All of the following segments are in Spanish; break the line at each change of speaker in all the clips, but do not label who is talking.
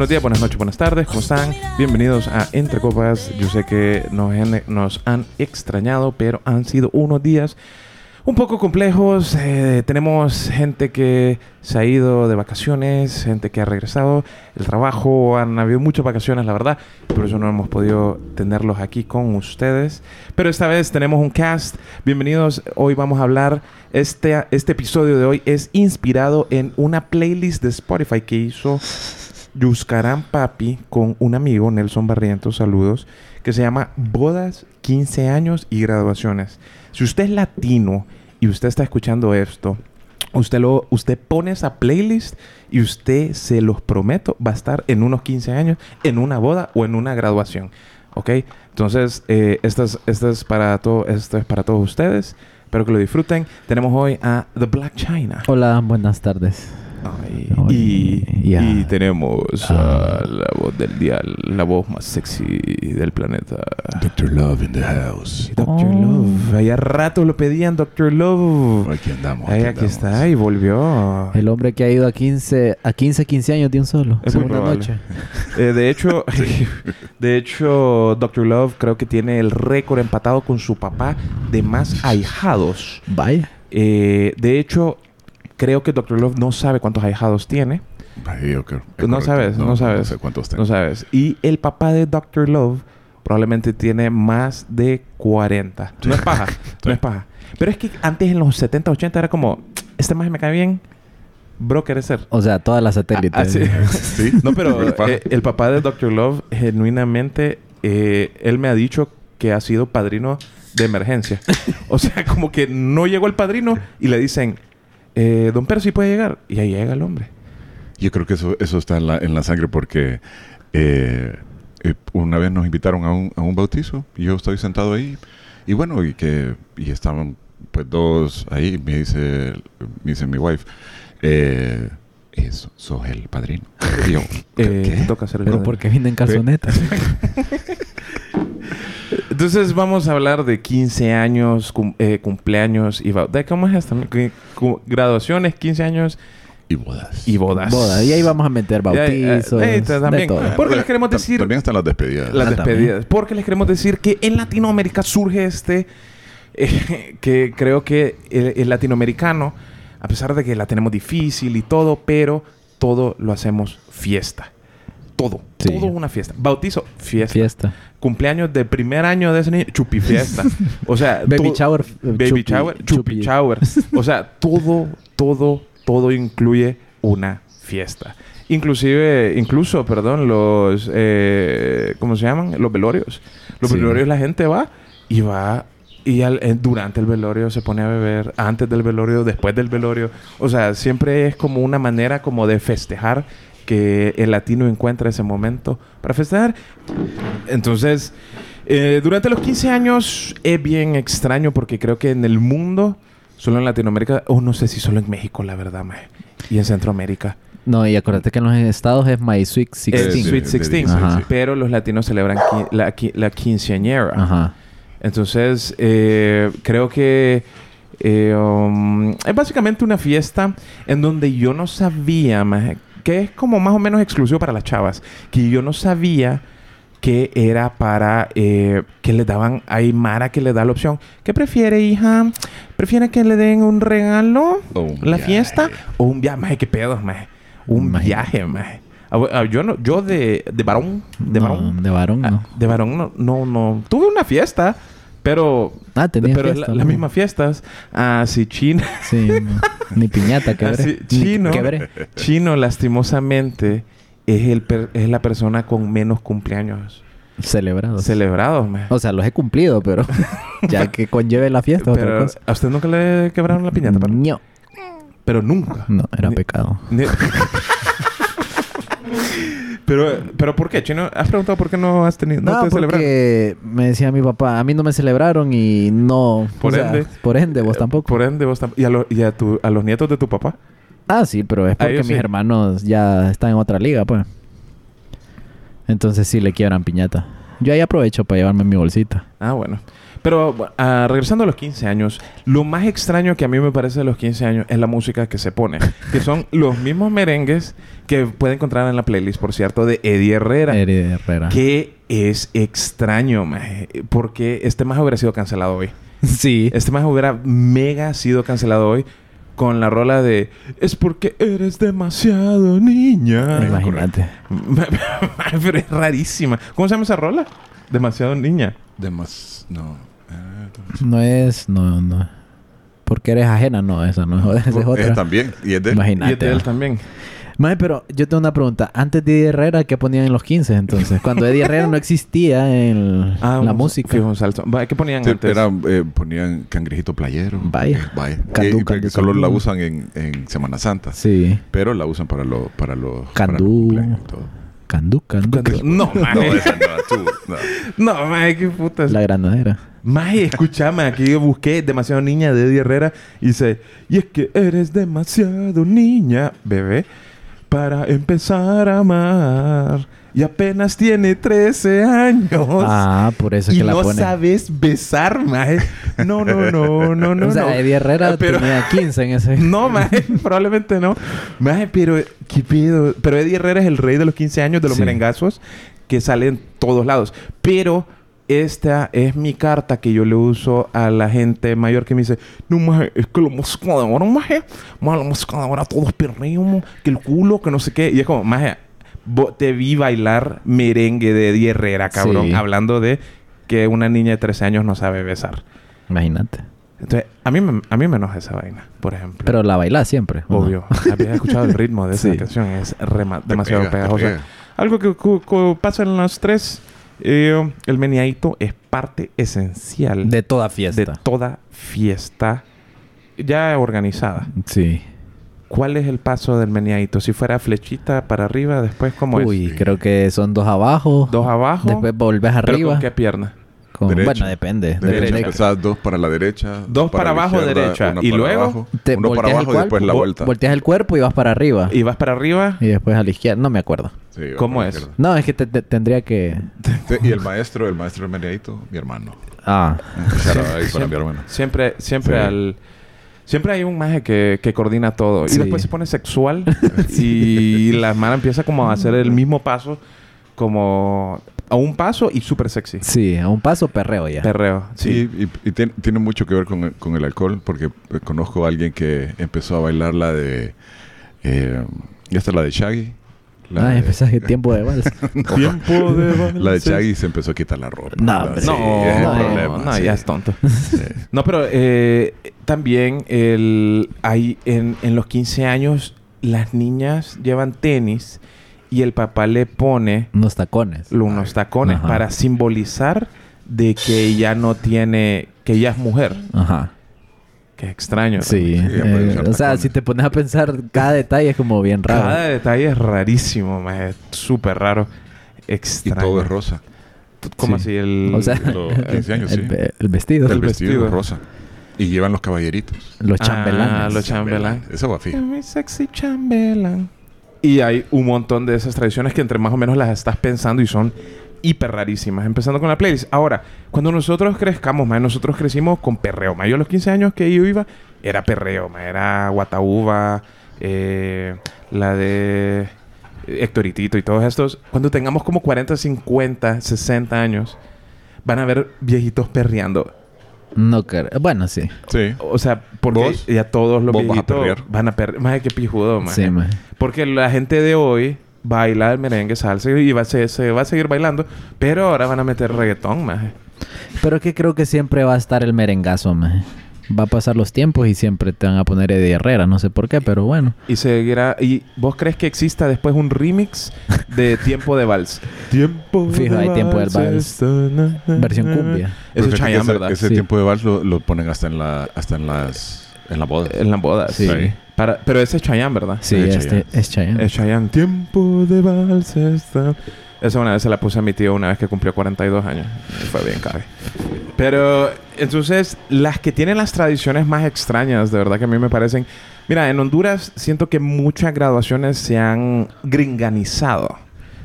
Buenos días, buenas noches, buenas tardes, ¿cómo están? Bienvenidos a Entre Copas. Yo sé que nos han, nos han extrañado, pero han sido unos días un poco complejos. Eh, tenemos gente que se ha ido de vacaciones, gente que ha regresado. El trabajo, han habido muchas vacaciones, la verdad. Por eso no hemos podido tenerlos aquí con ustedes. Pero esta vez tenemos un cast. Bienvenidos. Hoy vamos a hablar. Este, este episodio de hoy es inspirado en una playlist de Spotify que hizo Yuscarán Papi con un amigo, Nelson Barrientos, saludos, que se llama Bodas, 15 años y graduaciones. Si usted es latino y usted está escuchando esto, usted, lo, usted pone esa playlist y usted, se los prometo, va a estar en unos 15 años, en una boda o en una graduación. ¿Ok? Entonces, eh, esto, es, esto, es para todo, esto es para todos ustedes. Espero que lo disfruten. Tenemos hoy a The Black China.
Hola, buenas tardes.
Ay, y, y tenemos
Ah.
a la voz del día, la voz más sexy del planeta.
Doctor Love in the house.
Doctor
Oh.
Love. Allá rato lo pedían, Doctor Love.
Aquí andamos.
Ahí, aquí
andamos.
está, y volvió.
El hombre que ha ido a 15, a 15, 15 años de un solo.
Es probable.
noche.
Eh, de hecho, de hecho, Doctor Love creo que tiene el récord empatado con su papá de más ahijados.
Vaya.
Eh, de hecho, creo que Doctor Love no sabe cuántos ahijados tiene.
Es
No sabes, no sabes.
No sé cuántos tengo.
No sabes. Y el papá de Dr. Love probablemente tiene más de 40. No es paja. No es paja. Pero es que antes en los 70, 80 era como, este más me cae bien. Bro, ¿quieres ser?
O sea, todas las satélites.
Ah, sí.
Sí.
No, pero eh, el papá de Dr. Love, genuinamente, eh, él me ha dicho que ha sido padrino de emergencia. o sea, como que no llegó el padrino y le dicen, eh, Don Percy puede llegar. Y ahí llega el hombre.
Yo creo que eso, eso está en la, en la sangre porque eh, eh, una vez nos invitaron a un, a un bautizo y yo estoy sentado ahí y bueno, y que y estaban pues dos ahí, me dice, me dice mi wife, eh, eso, sos el padrino. Y yo,
Eh,
¿qué?
toca hacer el
Pero
padrino.
porque viene en calzonetas.
Entonces vamos a hablar de 15 años, cum- eh, cumpleaños y... ba- ¿De cómo es esto? Graduaciones, 15 años
Y bodas.
y bodas.
Boda. Y ahí vamos a meter
eh,
bautizos.
eh, también.
de todo.
Porque les queremos decir...
También están las despedidas.
Las
Ah,
despedidas. Porque les queremos decir que en Latinoamérica surge este... eh, que creo que el, el latinoamericano, a pesar de que la tenemos difícil y todo, pero todo lo hacemos fiesta. Todo.
Sí.
Todo una fiesta. Bautizo, fiesta.
Fiesta.
Cumpleaños de primer año de ese niño, chupi fiesta. O sea,
Baby shower. eh,
Baby
chupi-
shower, chupi,
chupi.
shower. O sea, todo, todo, todo incluye una fiesta. Inclusive, incluso, perdón, los, eh, ¿cómo se llaman? Los velorios. Los
Sí.
velorios la gente va y va y al- eh, durante el velorio se pone a beber, antes del velorio, después del velorio. O sea, siempre es como una manera como de festejar que el latino encuentra ese momento para festejar. Entonces, eh, durante los 15 años es bien extraño porque creo que en el mundo, solo en Latinoamérica, o no sé si solo en México, la verdad, maje, y en Centroamérica,
No, y acuérdate que en los estados es My Sweet
es
16.
sí,
Sweet
de
16,
16,
Ajá.
pero los latinos celebran qui- la, qui- la quinceañera.
Ajá.
Entonces, eh, creo que eh, um, es básicamente una fiesta en donde yo no sabía, maje, que es como más o menos exclusivo para las chavas, que yo no sabía que era para eh, que le daban, hay Mara que le da la opción. ¿Qué prefiere, hija? ¿Prefiere que le den un regalo?
O un
¿La
viaje.
fiesta? ¿O un viaje? Maje, ¿qué pedo, maje? Un
Imagínate.
viaje, maje. Ah, ah, yo no, yo de, de varón, de
No,
varón,
de varón,
Ah, de varón no, no, no. Tuve una fiesta, pero...
Ah, tenía
pero es
fiesta,
la- las mismas fiestas. Así Chino...
Sí, no. Ni piñata quebré.
Así, chino...
quebré.
Chino, lastimosamente, es, el per- es la persona con menos cumpleaños
Celebrados.
celebrados, man.
O sea, los he cumplido, pero ya que conlleve la fiesta, otra
Pero,
cosa.
¿a usted nunca le quebraron la piñata? pero?
No,
Pero nunca.
no, era
Ni-
pecado.
ni- pero, pero ¿por qué, Chino? ¿Has preguntado por qué no has tenido... No,
No,
te celebraron?
porque me decía mi papá, a mí no me celebraron y no...
Por
o sea,
ende.
por ende, vos tampoco.
Por ende, vos ¿Y, a, lo- y a, tu- a los nietos de tu papá?
Ah, sí, pero es porque mis
sí.
hermanos ya están en otra liga, pues. Entonces sí le quiebran piñata. Yo ahí aprovecho para llevarme mi bolsita.
Ah, bueno. Pero ah, regresando a los 15 años, lo más extraño que a mí me parece de los 15 años es la música que se pone. que son los mismos merengues que puede encontrar en la playlist, por cierto, de Eddie Herrera.
Eddie Herrera.
Que es extraño, maje, porque este más hubiera sido cancelado hoy.
Sí.
Este más hubiera mega sido cancelado hoy con la rola de Es porque eres demasiado niña.
Imagínate.
Pero es rarísima. ¿Cómo se llama esa rola? Demasiado niña.
Demás... No. eh,
No es... No, no. Porque eres ajena, no. Esa no es, esa es otra.
también. Y es de...
Y
Imagínate.
es de él
¿no?
también.
Mae, pero yo tengo una pregunta. Antes de Eddie Herrera, ¿qué ponían en los 15 entonces? Cuando Eddie Herrera no existía en
Ah,
la
un-
música.
fijo, un salto. ¿Qué ponían
Sí,
antes?
era, eh, ponían cangrejito playero.
Vaya.
Eh, vaya.
Candú,
Eh,
candú,
solo
candú.
la usan en, en Semana Santa.
Sí.
Pero la usan para los para los
Candú.
para los cumpleaños y todo.
Candú, candú.
Candú. No,
No,
maje.
esa no, tú, no.
No, maje, qué putas.
La granadera.
Maje, escúchame, aquí yo busqué demasiado niña de Eddie Herrera y dice, y es que eres demasiado niña, bebé, para empezar a amar. Y apenas tiene 13 años.
Ah, por eso es
y
que la
no
ponen.
sabes besar, maje. No, no, no, no, no.
o sea,
no.
Eddie Herrera
Pero-
tenía 15 en ese.
No, maje, probablemente no. Maje, pero qué pedo. Pero Eddie Herrera es el rey de los 15 años de los
Sí.
merengazos que sale en todos lados. Pero esta es mi carta que yo le uso a la gente mayor que me dice, no, maje, es que la música de ahora, maje, maje, la música de ahora todos perreos, que el culo, que no sé qué. Y es como, maje, te vi bailar merengue de Eddie Herrera, cabrón,
Sí.
hablando de que una niña de 13 años no sabe besar.
Imagínate.
Entonces, a mí, me- a mí me enoja esa vaina, por ejemplo.
Pero la baila siempre. ¿o no?
Obvio. Había escuchado el ritmo de esa
Sí.
canción. Es demasiado
pega,
pegajosa.
pega.
Algo que cu- cu- pasa en las tres. Eh, el meneadito es parte esencial
De toda
de
fiesta.
toda fiesta ya organizada.
Sí.
¿Cuál es el paso del meneadito? Si fuera flechita para arriba, después cómo
Uy,
es?
creo que son dos abajo.
Dos abajo.
Después volvés
¿Pero
arriba.
con qué pierna?
Con-
Derecha.
Bueno, depende.
Derecha,
depende.
empezás dos para la derecha.
Dos para
la
abajo, derecha. Y
para
luego
abajo,
Te
uno para
volteas el
abajo y después la
cuerpo,
vuelta.
Volteas el cuerpo y vas para arriba.
Y vas para arriba.
Y después a la izquierda. No me acuerdo.
Sí,
¿Cómo
para
es?
izquierda.
No, es que te- te- tendría que...
Y el maestro, el maestro del meneadito, mi hermano.
Ah.
Ahí para mi hermano.
Siempre, siempre
Sí.
al... Siempre hay un maje que, que coordina todo.
Sí.
Y después se pone sexual. y la hermana empieza como a hacer el mismo paso. Como a un paso y súper sexy.
Sí, a un paso perreo ya.
Perreo. Sí.
Sí, y, y tiene, tiene mucho que ver con, el- con el alcohol, porque eh, conozco a alguien que empezó a bailar la de. Eh, y esta es la de Shaggy. La
Ah,
de,
tiempo de vals.
Tiempo de
la de Shaggy se empezó a quitar la ropa.
No,
No,
es
no,
problema,
no,
sí.
ya es tonto.
Sí.
No, pero eh, también el, hay en, en los 15 años las niñas llevan tenis y el papá le pone
Unos tacones.
unos tacones
Ajá.
para simbolizar de que ella no tiene, que ella es mujer.
Ajá.
Qué extraño.
Sí.
Ya
eh, o sea, si te pones a pensar, cada detalle es como bien raro.
Cada detalle es rarísimo, maje. súper raro.
Y
Extraño.
todo es rosa.
¿Cómo
Sí.
así? El,
O sea,
Los 15 años,
el,
sí.
el vestido.
El,
el
vestido,
vestido.
es rosa. Y llevan los caballeritos.
Los
Ah,
chambelanes.
los chambelán.
Eso va fijo.
Mi sexy chambelán. Y hay un montón de esas tradiciones que entre más o menos las estás pensando y son hiper rarísimas. Empezando con la playlist. Ahora, cuando nosotros crezcamos, más nosotros crecimos con perreo. Más yo a los 15 años que yo iba, era perreo. Era Guataúba, eh, la de Hectoritito y todos estos. Cuando tengamos como 40, 50, 60 años, van a ver viejitos perreando.
No creo. Bueno, sí.
Sí.
O sea, porque
¿Vos?
ya todos los
¿Vos vas a
viejitos van a perrear. Más que pijudo, más.
Sí.
Porque la gente de hoy baila el merengue, salsa y va a se, se va a seguir bailando, pero ahora van a meter reggaetón, más.
Pero que creo que siempre va a estar el merengazo, man. Va a pasar los tiempos y siempre te van a poner Eddie Herrera. No sé por qué, pero bueno.
Y seguirá. ¿Y vos crees que exista después un remix de Tiempo de Vals? Tiempo
Fijo, hay Tiempo del Vals. Versión cumbia.
Eso es Chayanne,
ese,
¿verdad?
Ese
Sí.
tiempo de vals lo, lo ponen hasta en la hasta en las en la boda.
En las bodas.
Sí.
Sí.
Para, pero ese es Chayanne, ¿verdad?
Sí,
Es
este
Chayanne.
es Chayanne.
Es Chayanne. Tiempo de Vals está... Esa una vez se la puse a mi tío una vez que cumplió 42 años. Y fue bien cabe. Pero entonces, las que tienen las tradiciones más extrañas, de verdad que a mí me parecen. Mira, en Honduras siento que muchas graduaciones se han gringanizado.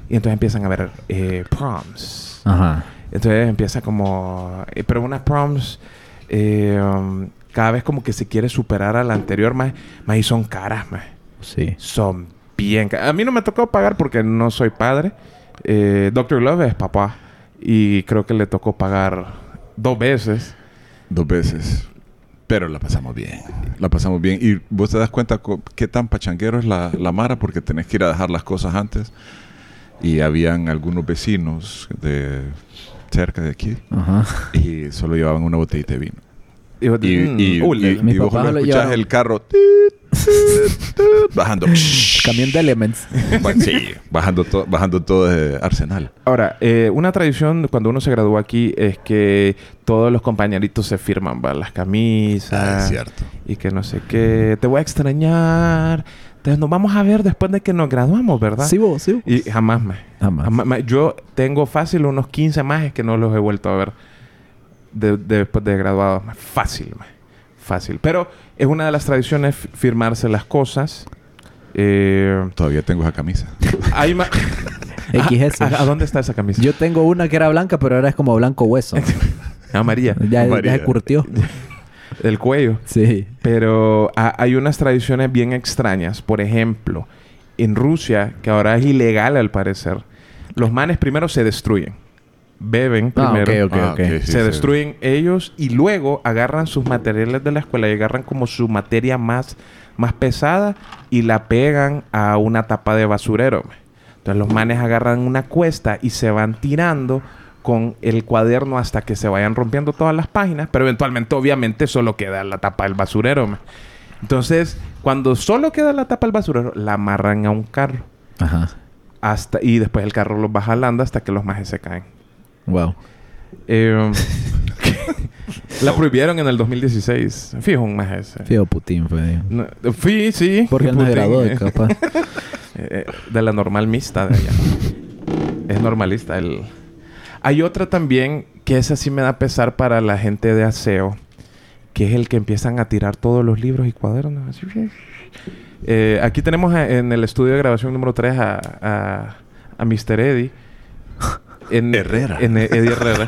Y entonces empiezan a ver eh, proms.
Ajá.
Entonces empieza como... eh, pero unas proms... eh, um, cada vez como que se quiere superar a la anterior, más, más y son caras, más.
Sí.
Son bien caras. A mí no me tocó pagar porque no soy padre. Eh, Dr. Love es papá. Y creo que le tocó pagar dos veces.
Dos veces. Pero la pasamos bien. La pasamos bien. Y vos te das cuenta qué tan pachanguero es la, la Mara porque tenés que ir a dejar las cosas antes. Y habían algunos vecinos de cerca de aquí
Ajá.
y solo llevaban una botellita de vino.
Y, vos-
Y,
mm,
y,
uh,
y vos
lo
escuchás el carro tit, bajando.
Camión de Elements.
Sí, bajando, to- bajando todo de Arsenal.
Ahora, eh, una tradición cuando uno se gradúa aquí es que todos los compañeritos se firman, ¿va? Las camisas.
Ah, es cierto.
Y que no sé qué. Te voy a extrañar. Entonces nos vamos a ver después de que nos graduamos, ¿verdad?
Sí, vos, sí. vos.
Y jamás me.
Jamás.
me- Yo tengo fácil unos 15 más que no los he vuelto a ver de- de- después de graduado. Fácil, ma. Fácil. Pero es una de las tradiciones fi- firmarse las cosas. Eh,
Todavía tengo esa camisa.
hay ma-
XS.
¿A, a dónde está esa camisa?
Yo tengo una que era blanca, pero ahora es como blanco hueso.
Amarilla.
Ya, se curtió.
Del cuello.
Sí.
Pero ha- hay unas tradiciones bien extrañas. Por ejemplo, en Rusia, que ahora es ilegal al parecer, los manes primero se destruyen. Beben
Ah,
primero.
Ah, sí,
se
sí.
destruyen ellos y luego agarran sus materiales de la escuela y agarran como su materia más, más pesada y la pegan a una tapa de basurero. Entonces los manes agarran una cuesta y se van tirando con el cuaderno hasta que se vayan rompiendo todas las páginas, pero eventualmente obviamente solo queda la tapa del basurero. Entonces, cuando solo queda la tapa del basurero, la amarran a un carro.
Ajá.
Hasta, y después el carro los va jalando hasta que los majes se caen.
Wow.
Eh, la prohibieron en el 2016. Fijo, un maje ese.
Fío Putin fue.
No, fui, sí.
Porque él no graduó,
eh,
capaz.
eh, de la normal mixta de allá. es normalista. El... Hay otra también que esa sí me da pesar para la gente de aseo, que es el que empiezan a tirar todos los libros y cuadernos. así. Eh, aquí tenemos a- en el estudio de grabación número 3 a, a, a Mr. Eddie. En,
Herrera.
En Eddie Herrera.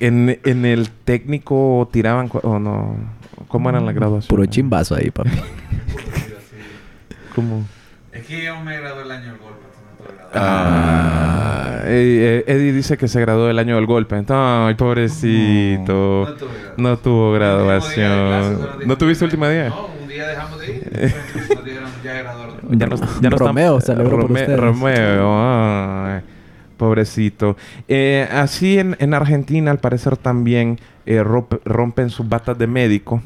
en, en el técnico tiraban... cu- ¿O no? ¿Cómo eran las graduaciones?
Puro chimbazo ahí, papi.
¿Cómo?
Es que yo me gradué el año del golpe, entonces no.
Ah, eh, eh, Eddie dice que se graduó del año del golpe. Ay, pobrecito.
No tuve graduación.
No tuvo
El último día de clases,
graduación.
solo
¿No tuviste último día?
No, un día dejamos de ir. Entonces ya.
Ya no, ya no
Romeo.
Romeo, ay, pobrecito. Eh, así en, en Argentina, al parecer también eh, rompe- rompen sus batas de médico,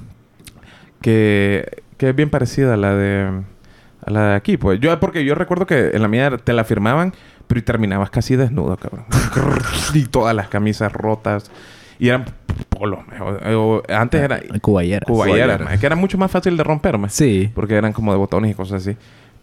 que, que es bien parecida a la de a la de aquí. Pues yo, porque yo recuerdo que en la mía te la firmaban, pero y terminabas casi desnudo, cabrón. y todas las camisas rotas. Y eran polos. Antes era
Cuballera.
cuballeras,
Cuballeras.
ma, que era mucho más fácil de romperme.
Sí.
Porque eran como de botones y cosas así.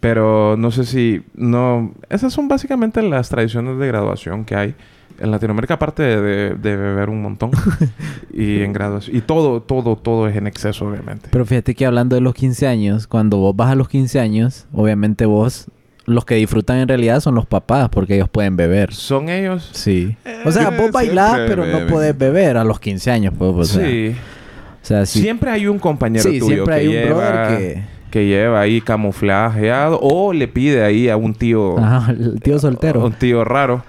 Pero no sé si... No... Esas son básicamente las tradiciones de graduación que hay en Latinoamérica. Aparte de, de beber un montón. y en graduación... Y todo, todo, todo es en exceso, obviamente.
Pero fíjate que hablando de los 15 años, cuando vos vas a los 15 años, obviamente vos, los que disfrutan en realidad son los papás, porque ellos pueden beber.
Son ellos...
Sí. O sea,
Eh,
vos bailás, pero no
beben.
podés beber a los 15 años, pues. O sea,
sí.
O sea, sí.
Siempre hay un compañero
Sí,
tuyo
siempre
que
hay un
lleva...
brother que...
que lleva ahí camuflajeado o le pide ahí a un tío...
Ajá, el tío soltero.
Un tío raro.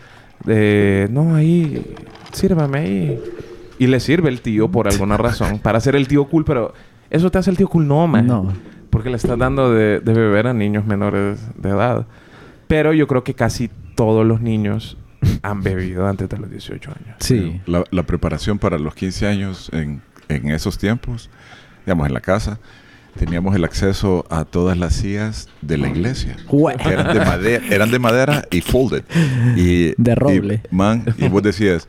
De, no, ahí, sírvame ahí. Y le sirve el tío por alguna razón. para ser el tío cool, pero eso te hace el tío cool, no, man.
No.
Porque le estás dando de, de beber a niños menores de edad. Pero yo creo que casi todos los niños han bebido antes de los 18 años.
Sí.
La, la preparación para los 15 años en, en esos tiempos, digamos, en la casa, teníamos el acceso a todas las sillas de la iglesia. Eran de madera, eran de madera y folded. Y,
De roble.
Y, man, y vos decías,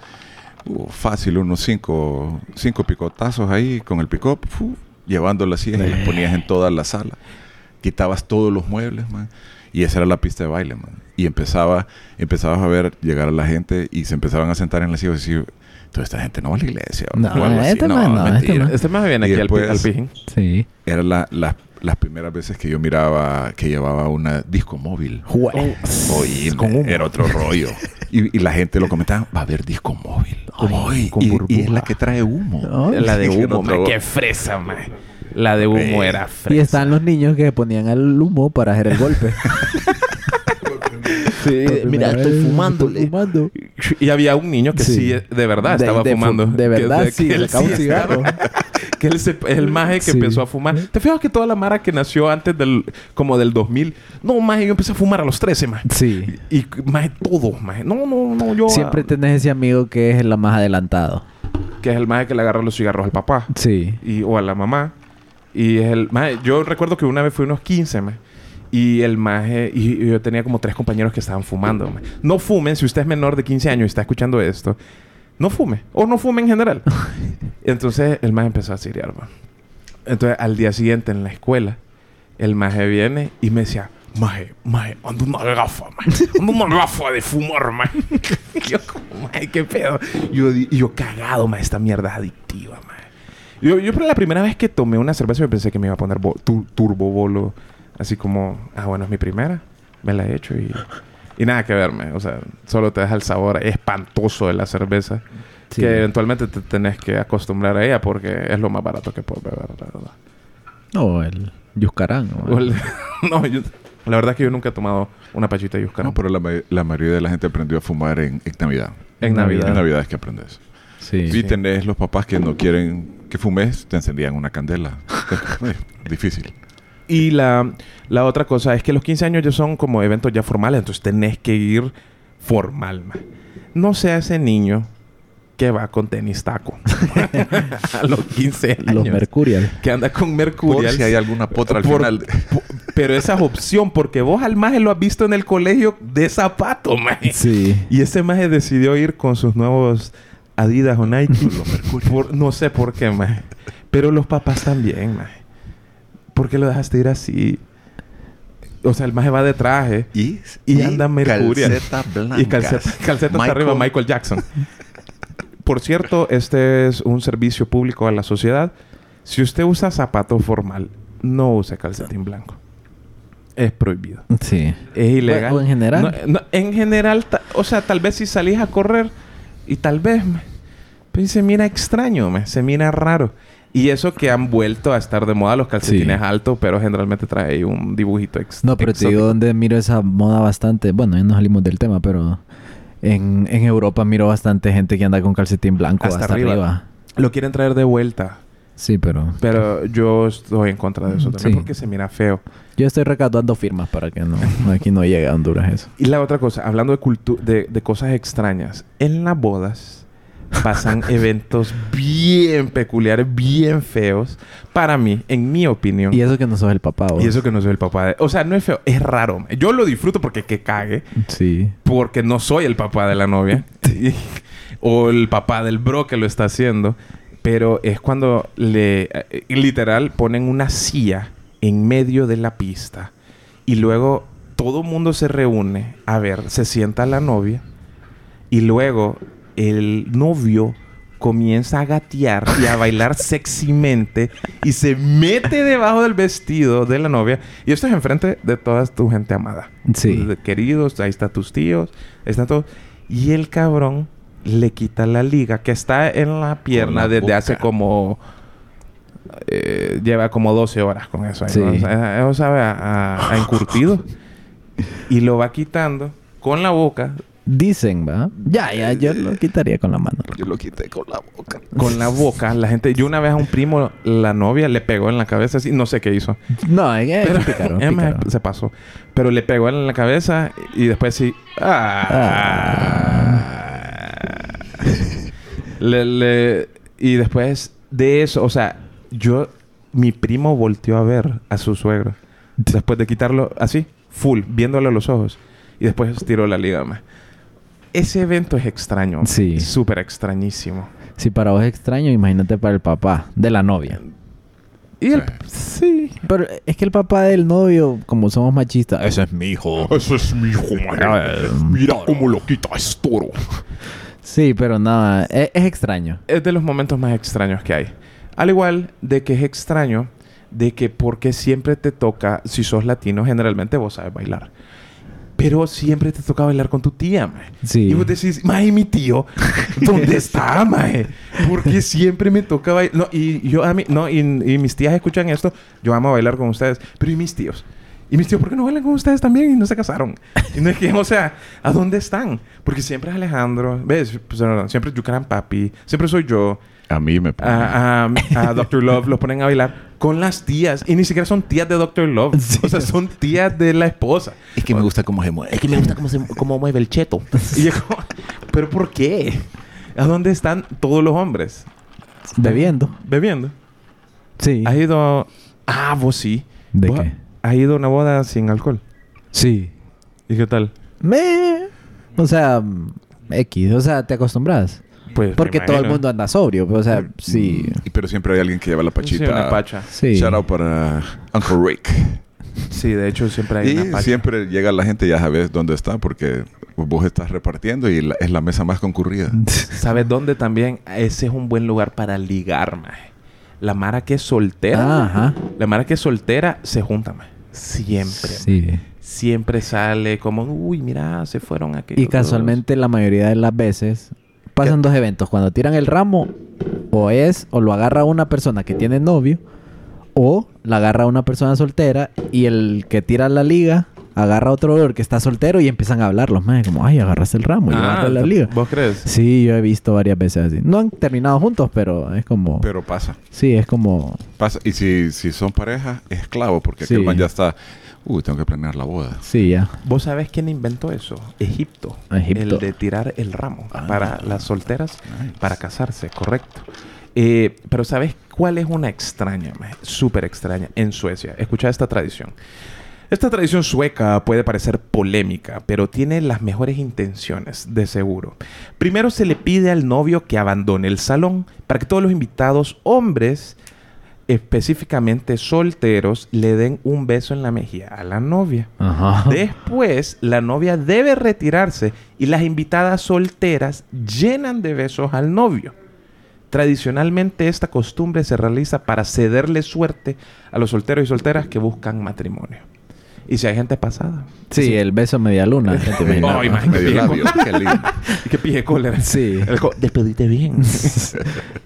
"Uh, fácil, unos cinco, cinco picotazos ahí con el pick-up, llevando las sillas y las ponías en toda la sala. Quitabas todos los muebles, man. Y esa era la pista de baile, man. Y empezaba, empezabas a ver llegar a la gente y se empezaban a sentar en las sillas y decir, toda esta gente no va a la iglesia. o
No, este man no, este man.
Este más viene
Y
aquí
después-
al pijín.
Sí.
Era la, la- las primeras veces que yo miraba que llevaba una disco móvil.
Jue-
Oye,
Con humo.
era otro rollo. Y, y la gente lo comentaba, va a haber disco móvil. Ay,
con
y, y es la que trae humo.
Ay,
La de humo,
otro-
ma, qué fresa, ma. La de humo
Eh,
era fresa.
Y están los niños que ponían al humo para hacer el golpe.
Sí, mira, estoy
vez,
fumándole.
estoy fumando.
Y había un niño que sí,
Sí.
de verdad
De-
estaba
de fu-
fumando.
de
Que-
verdad,
que
sí,
él
sacaba un cigarro.
que él se- el maje que
Sí.
empezó a fumar. ¿Te fijas que toda la mara que nació antes del... Como del 2000? No, maje, yo empecé a fumar a los 13, maje.
Sí.
Y, maje, todo, maje. No, no, no, yo...
Siempre tenés ese amigo que es el más adelantado.
Que es el maje que le agarra los cigarros al papá.
Sí.
y, o a la mamá. Y es el maje, yo recuerdo que una vez fui unos 15, maje, y el maje, y, y yo tenía como tres compañeros que estaban fumando. maje. No fumen, si usted es menor de 15 años y está escuchando esto, no fume, o no fume en general. Entonces el maje empezó a cirear. Entonces al día siguiente en la escuela, el maje viene y me decía, maje, maje, ando una gafa, maje, ando una gafa de fumar, maje. Yo como, maje, qué pedo. Y yo, yo cagado, maje, esta mierda es adictiva, maje. Yo, yo, pero la primera vez que tomé una cerveza, yo pensé que me iba a poner bo- tu- turbo bolo. Así como, ah, bueno, es mi primera. Me la he hecho y, y nada que verme. O sea, solo te deja el sabor espantoso de la cerveza.
Sí.
Que eventualmente te tenés que acostumbrar a ella porque es lo más barato que puedes beber, la verdad.
No, el Yuscarán. ¿no?
O el- no, yo- la verdad es que yo nunca he tomado una pachita de Yuscarán.
No, pero la, ma- la mayoría de la gente aprendió a fumar en, en Navidad.
en Navidad.
En Navidad es que aprendes.
Sí.
Y tenés los papás que no quieren que fumes, te encendían una candela. Difícil.
Y la, la otra cosa es que los 15 años ya son como eventos ya formales, entonces tenés que ir formal. ma. No sea ese niño que va con tenis taco a los 15 años.
Los Mercurial.
que anda con
Por
Mercurial.
si hay alguna potra al
Por-
final.
pero esa es opción, porque vos al maje lo has visto en el colegio de zapato, maje.
Sí.
Y ese maje decidió ir con sus nuevos Adidas o Nike. Por- no sé por qué, maje. Pero los papás también, maje. ¿Por qué lo dejaste ir así? O sea, el maje va de traje.
Y,
Y anda Mercurial.
calceta blanca.
Y calceta, calceta hasta arriba, Michael Jackson. Por cierto, este es un servicio público a la sociedad. Si usted usa zapato formal, no use calcetín blanco. Es prohibido.
Sí.
Es ilegal.
O en general.
No, no, en general, ta- o sea, tal vez si salís a correr y tal vez, me, pues se mira extraño, me, se mira raro. Y eso que han vuelto a estar de moda los calcetines
Sí.
altos, pero generalmente trae ahí un dibujito ex
No, pero te
exótico.
digo donde miro esa moda bastante. Bueno, ya nos salimos del tema, pero en, en Europa miro bastante gente que anda con calcetín blanco hasta, arriba.
Lo quieren traer de vuelta.
Sí, pero
Pero yo estoy en contra de eso también
Sí.
porque se mira feo.
yo estoy recaudando firmas para que no aquí no llegue a Honduras eso.
Y la otra cosa, hablando de, cultu- de, de cosas extrañas, en las bodas pasan eventos bien peculiares, bien feos, para mí, en mi opinión.
Y eso que no sos el papá, vos.
Y eso que no soy el papá de... O sea, no es feo, es raro. Yo lo disfruto porque que cague,
Sí.
porque no soy el papá de la novia. Y- o el papá del bro que lo está haciendo. Pero es cuando le... eh, literal ponen una silla en medio de la pista. Y luego todo mundo se reúne a ver, se sienta la novia. Y luego el novio comienza a gatear y a bailar sexymente y se mete debajo del vestido de la novia. Y esto es enfrente de toda tu gente amada.
Sí.
De queridos, ahí está tus tíos, ahí está todo. Y el cabrón le quita la liga que está en la pierna
la
desde
boca.
hace como... eh, lleva como 12 horas con eso. ahí,
Sí.
¿no? O sea, eso sabe a, a- a encurtido. y lo va quitando con la boca
Dicen, ¿va? Ya, ya, yo lo quitaría con la mano.
Yo lo quité con la boca.
con la boca. La gente... Yo una vez a un primo, la novia le pegó en la cabeza así. No sé qué hizo.
No, es que
Pero
pícaro.
se pasó. Pero le pegó en la cabeza y después sí. Ah. Le- le- y después de eso, o sea, yo, mi primo volteó a ver a su suegro. Después de quitarlo así, full, viéndole a los ojos. Y después tiró la liga, ma. Ese evento es extraño.
Sí.
Es súper extrañísimo.
Si para vos es extraño, imagínate para el papá de la novia.
Y el... Sí.
Pero es que el papá del novio, como somos machistas, ese es mi hijo.
Ese es mi hijo, man. Mira cómo lo quita, es toro.
Sí, pero nada, es, es extraño.
es de los momentos más extraños que hay. Al igual de que es extraño de que porque siempre te toca, si sos latino, generalmente vos sabes bailar. Pero siempre te toca bailar con tu tía, mae.
Sí.
Y vos decís, mae, mi tío, ¿dónde está, mae? Porque siempre me toca bailar. No, y yo a mí, no, y, y mis tías escuchan esto, yo amo bailar con ustedes, pero ¿y mis tíos? Y mis tíos, ¿por qué no bailan con ustedes también y no se casaron? Y no es que, o sea, ¿a dónde están? Porque siempre es Alejandro, ¿ves? Pues, no, siempre es Yucaran Papi, siempre soy yo.
A mí me pone-
A, a, a Dr. Love lo ponen a bailar con las tías. Y ni siquiera son tías de Dr. Love.
Sí.
O sea, son tías de la esposa.
Es que me gusta cómo se mueve.
Es que me gusta cómo, se, cómo mueve el cheto. y yo como, ¿pero por qué? ¿A dónde están todos los hombres?
Bebiendo.
Bebiendo.
Sí.
¿Has ido...? Ah, vos sí.
¿De
¿Vos
qué?
¿Has ido a una boda sin alcohol?
Sí.
¿Y qué tal?
Me... O sea, mm, X. O sea, te acostumbras.
Pues,
Porque todo el mundo anda sobrio. O sea, sí.
Y- Pero siempre hay alguien que lleva la
Sí,
pachita.
una pacha.
Sí.
Shout out para Uncle Rick.
Sí, de hecho siempre hay
Y
una pacha.
siempre llega la gente, ya sabes dónde está, porque vos estás repartiendo y la- es la mesa más concurrida.
¿Sabes dónde también? Ese es un buen lugar para ligar, maje. La Mara que es soltera.
Ah, Ajá.
La Mara que es soltera se junta, maje. Siempre. maje.
Sí.
Siempre sale como, uy, mira, se fueron aquí.
Y casualmente la mayoría de las veces pasan dos eventos. Cuando tiran el ramo, o es, o lo agarra una persona que tiene novio, o la agarra una persona soltera y el que tira la liga agarra a otro brother que está soltero y empiezan a hablar los más como, ay, agarraste el ramo y agarré la liga.
Ah, ¿Vos crees?
Sí, yo he visto varias veces así. No han terminado juntos, pero es como...
Pero pasa.
Sí, es como...
Pasa. Y si, si son pareja, es esclavo, porque
Sí.
aquel man ya está. Uy, tengo que planear la boda.
Sí, ya.
¿Vos sabés quién inventó eso? Egipto.
Egipto.
El de tirar el ramo
Ah.
para las solteras
Nice.
para casarse, correcto. Eh, pero ¿sabes cuál es una extraña, súper extraña, en Suecia? Escucha esta tradición. Esta tradición sueca puede parecer polémica, pero tiene las mejores intenciones, de seguro. Primero se le pide al novio que abandone el salón para que todos los invitados hombres, específicamente solteros, le den un beso en la mejilla a la novia.
Ajá.
Después, la novia debe retirarse y las invitadas solteras llenan de besos al novio. Tradicionalmente esta costumbre se realiza para cederle suerte a los solteros y solteras que buscan matrimonio. Y si hay gente pasada.
Sí, el beso media luna. ya te imaginas.
Ay, imagínate.
Medio labio. Qué lindo.
¿Qué pije cólera?
Sí.
El Despedite bien.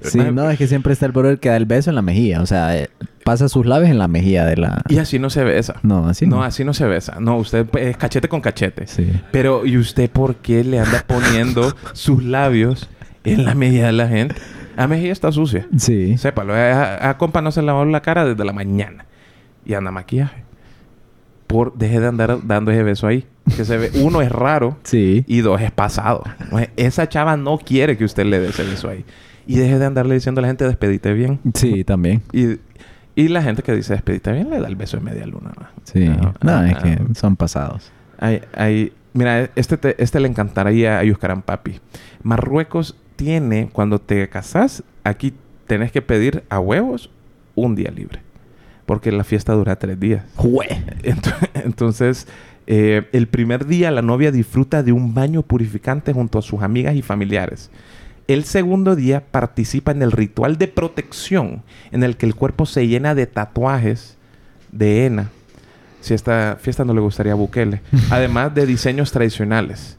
Sí, no, es que siempre está el brother que da el beso en la mejilla. O sea, eh, pasa sus labios en la mejilla de la...
y así no se besa.
No, así no.
No, así no se besa. No, usted pues, es cachete con cachete.
Sí.
Pero, ¿y usted por qué le anda poniendo sus labios en la mejilla de la gente? La mejilla está sucia.
Sí.
Sépalo. A, a compa no se lavó la cara desde la mañana. Y anda maquillaje. Por, deje de andar dando ese beso ahí. Que se ve... Uno es raro.
Sí.
Y dos, es pasado. Esa chava no quiere que usted le dé ese beso ahí. Y deje de andarle diciendo a la gente, despedite bien.
Sí, también.
Y, y la gente que dice despedite bien le da el beso de media luna. ¿no?
Sí.
No,
No, es que son pasados.
Hay, hay- mira, este, te- este le encantaría a Yuscaran Papi. Marruecos tiene, cuando te casas, aquí tenés que pedir a huevos un día libre. Porque la fiesta dura tres días.
¡Jue!
Ent- Entonces, eh, el primer día la novia disfruta de un baño purificante junto a sus amigas y familiares. El segundo día participa en el ritual de protección en el que el cuerpo se llena de tatuajes de henna. Si esta fiesta no le gustaría a Bukele. Además de diseños tradicionales.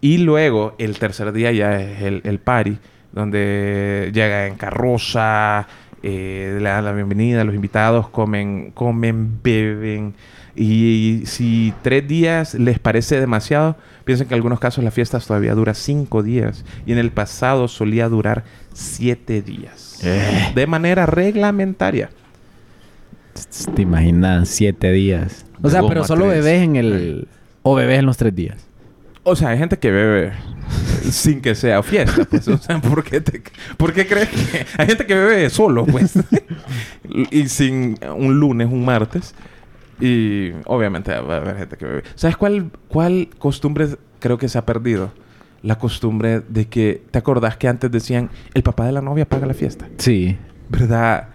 Y luego, el tercer día ya es el, el party, donde llega en carroza, eh, le dan la bienvenida, los invitados comen, comen, beben. Y si tres días les parece demasiado, piensen que en algunos casos la fiesta todavía dura cinco días. Y en el pasado solía durar siete días.
Eh.
De manera reglamentaria.
Te imaginas siete días. O sea, pero solo
tres.
bebés en el... O bebés en los tres días.
O sea, hay gente que bebe sin que sea fiesta, pues. O sea, ¿por qué, te- por qué crees que...? Hay gente que bebe solo, pues. y sin un lunes, un martes. Y obviamente va a haber gente que bebe. ¿Sabes cuál, cuál costumbre creo que se ha perdido? La costumbre de que... ¿Te acordás que antes decían... El papá de la novia paga la fiesta?
Sí.
¿Verdad?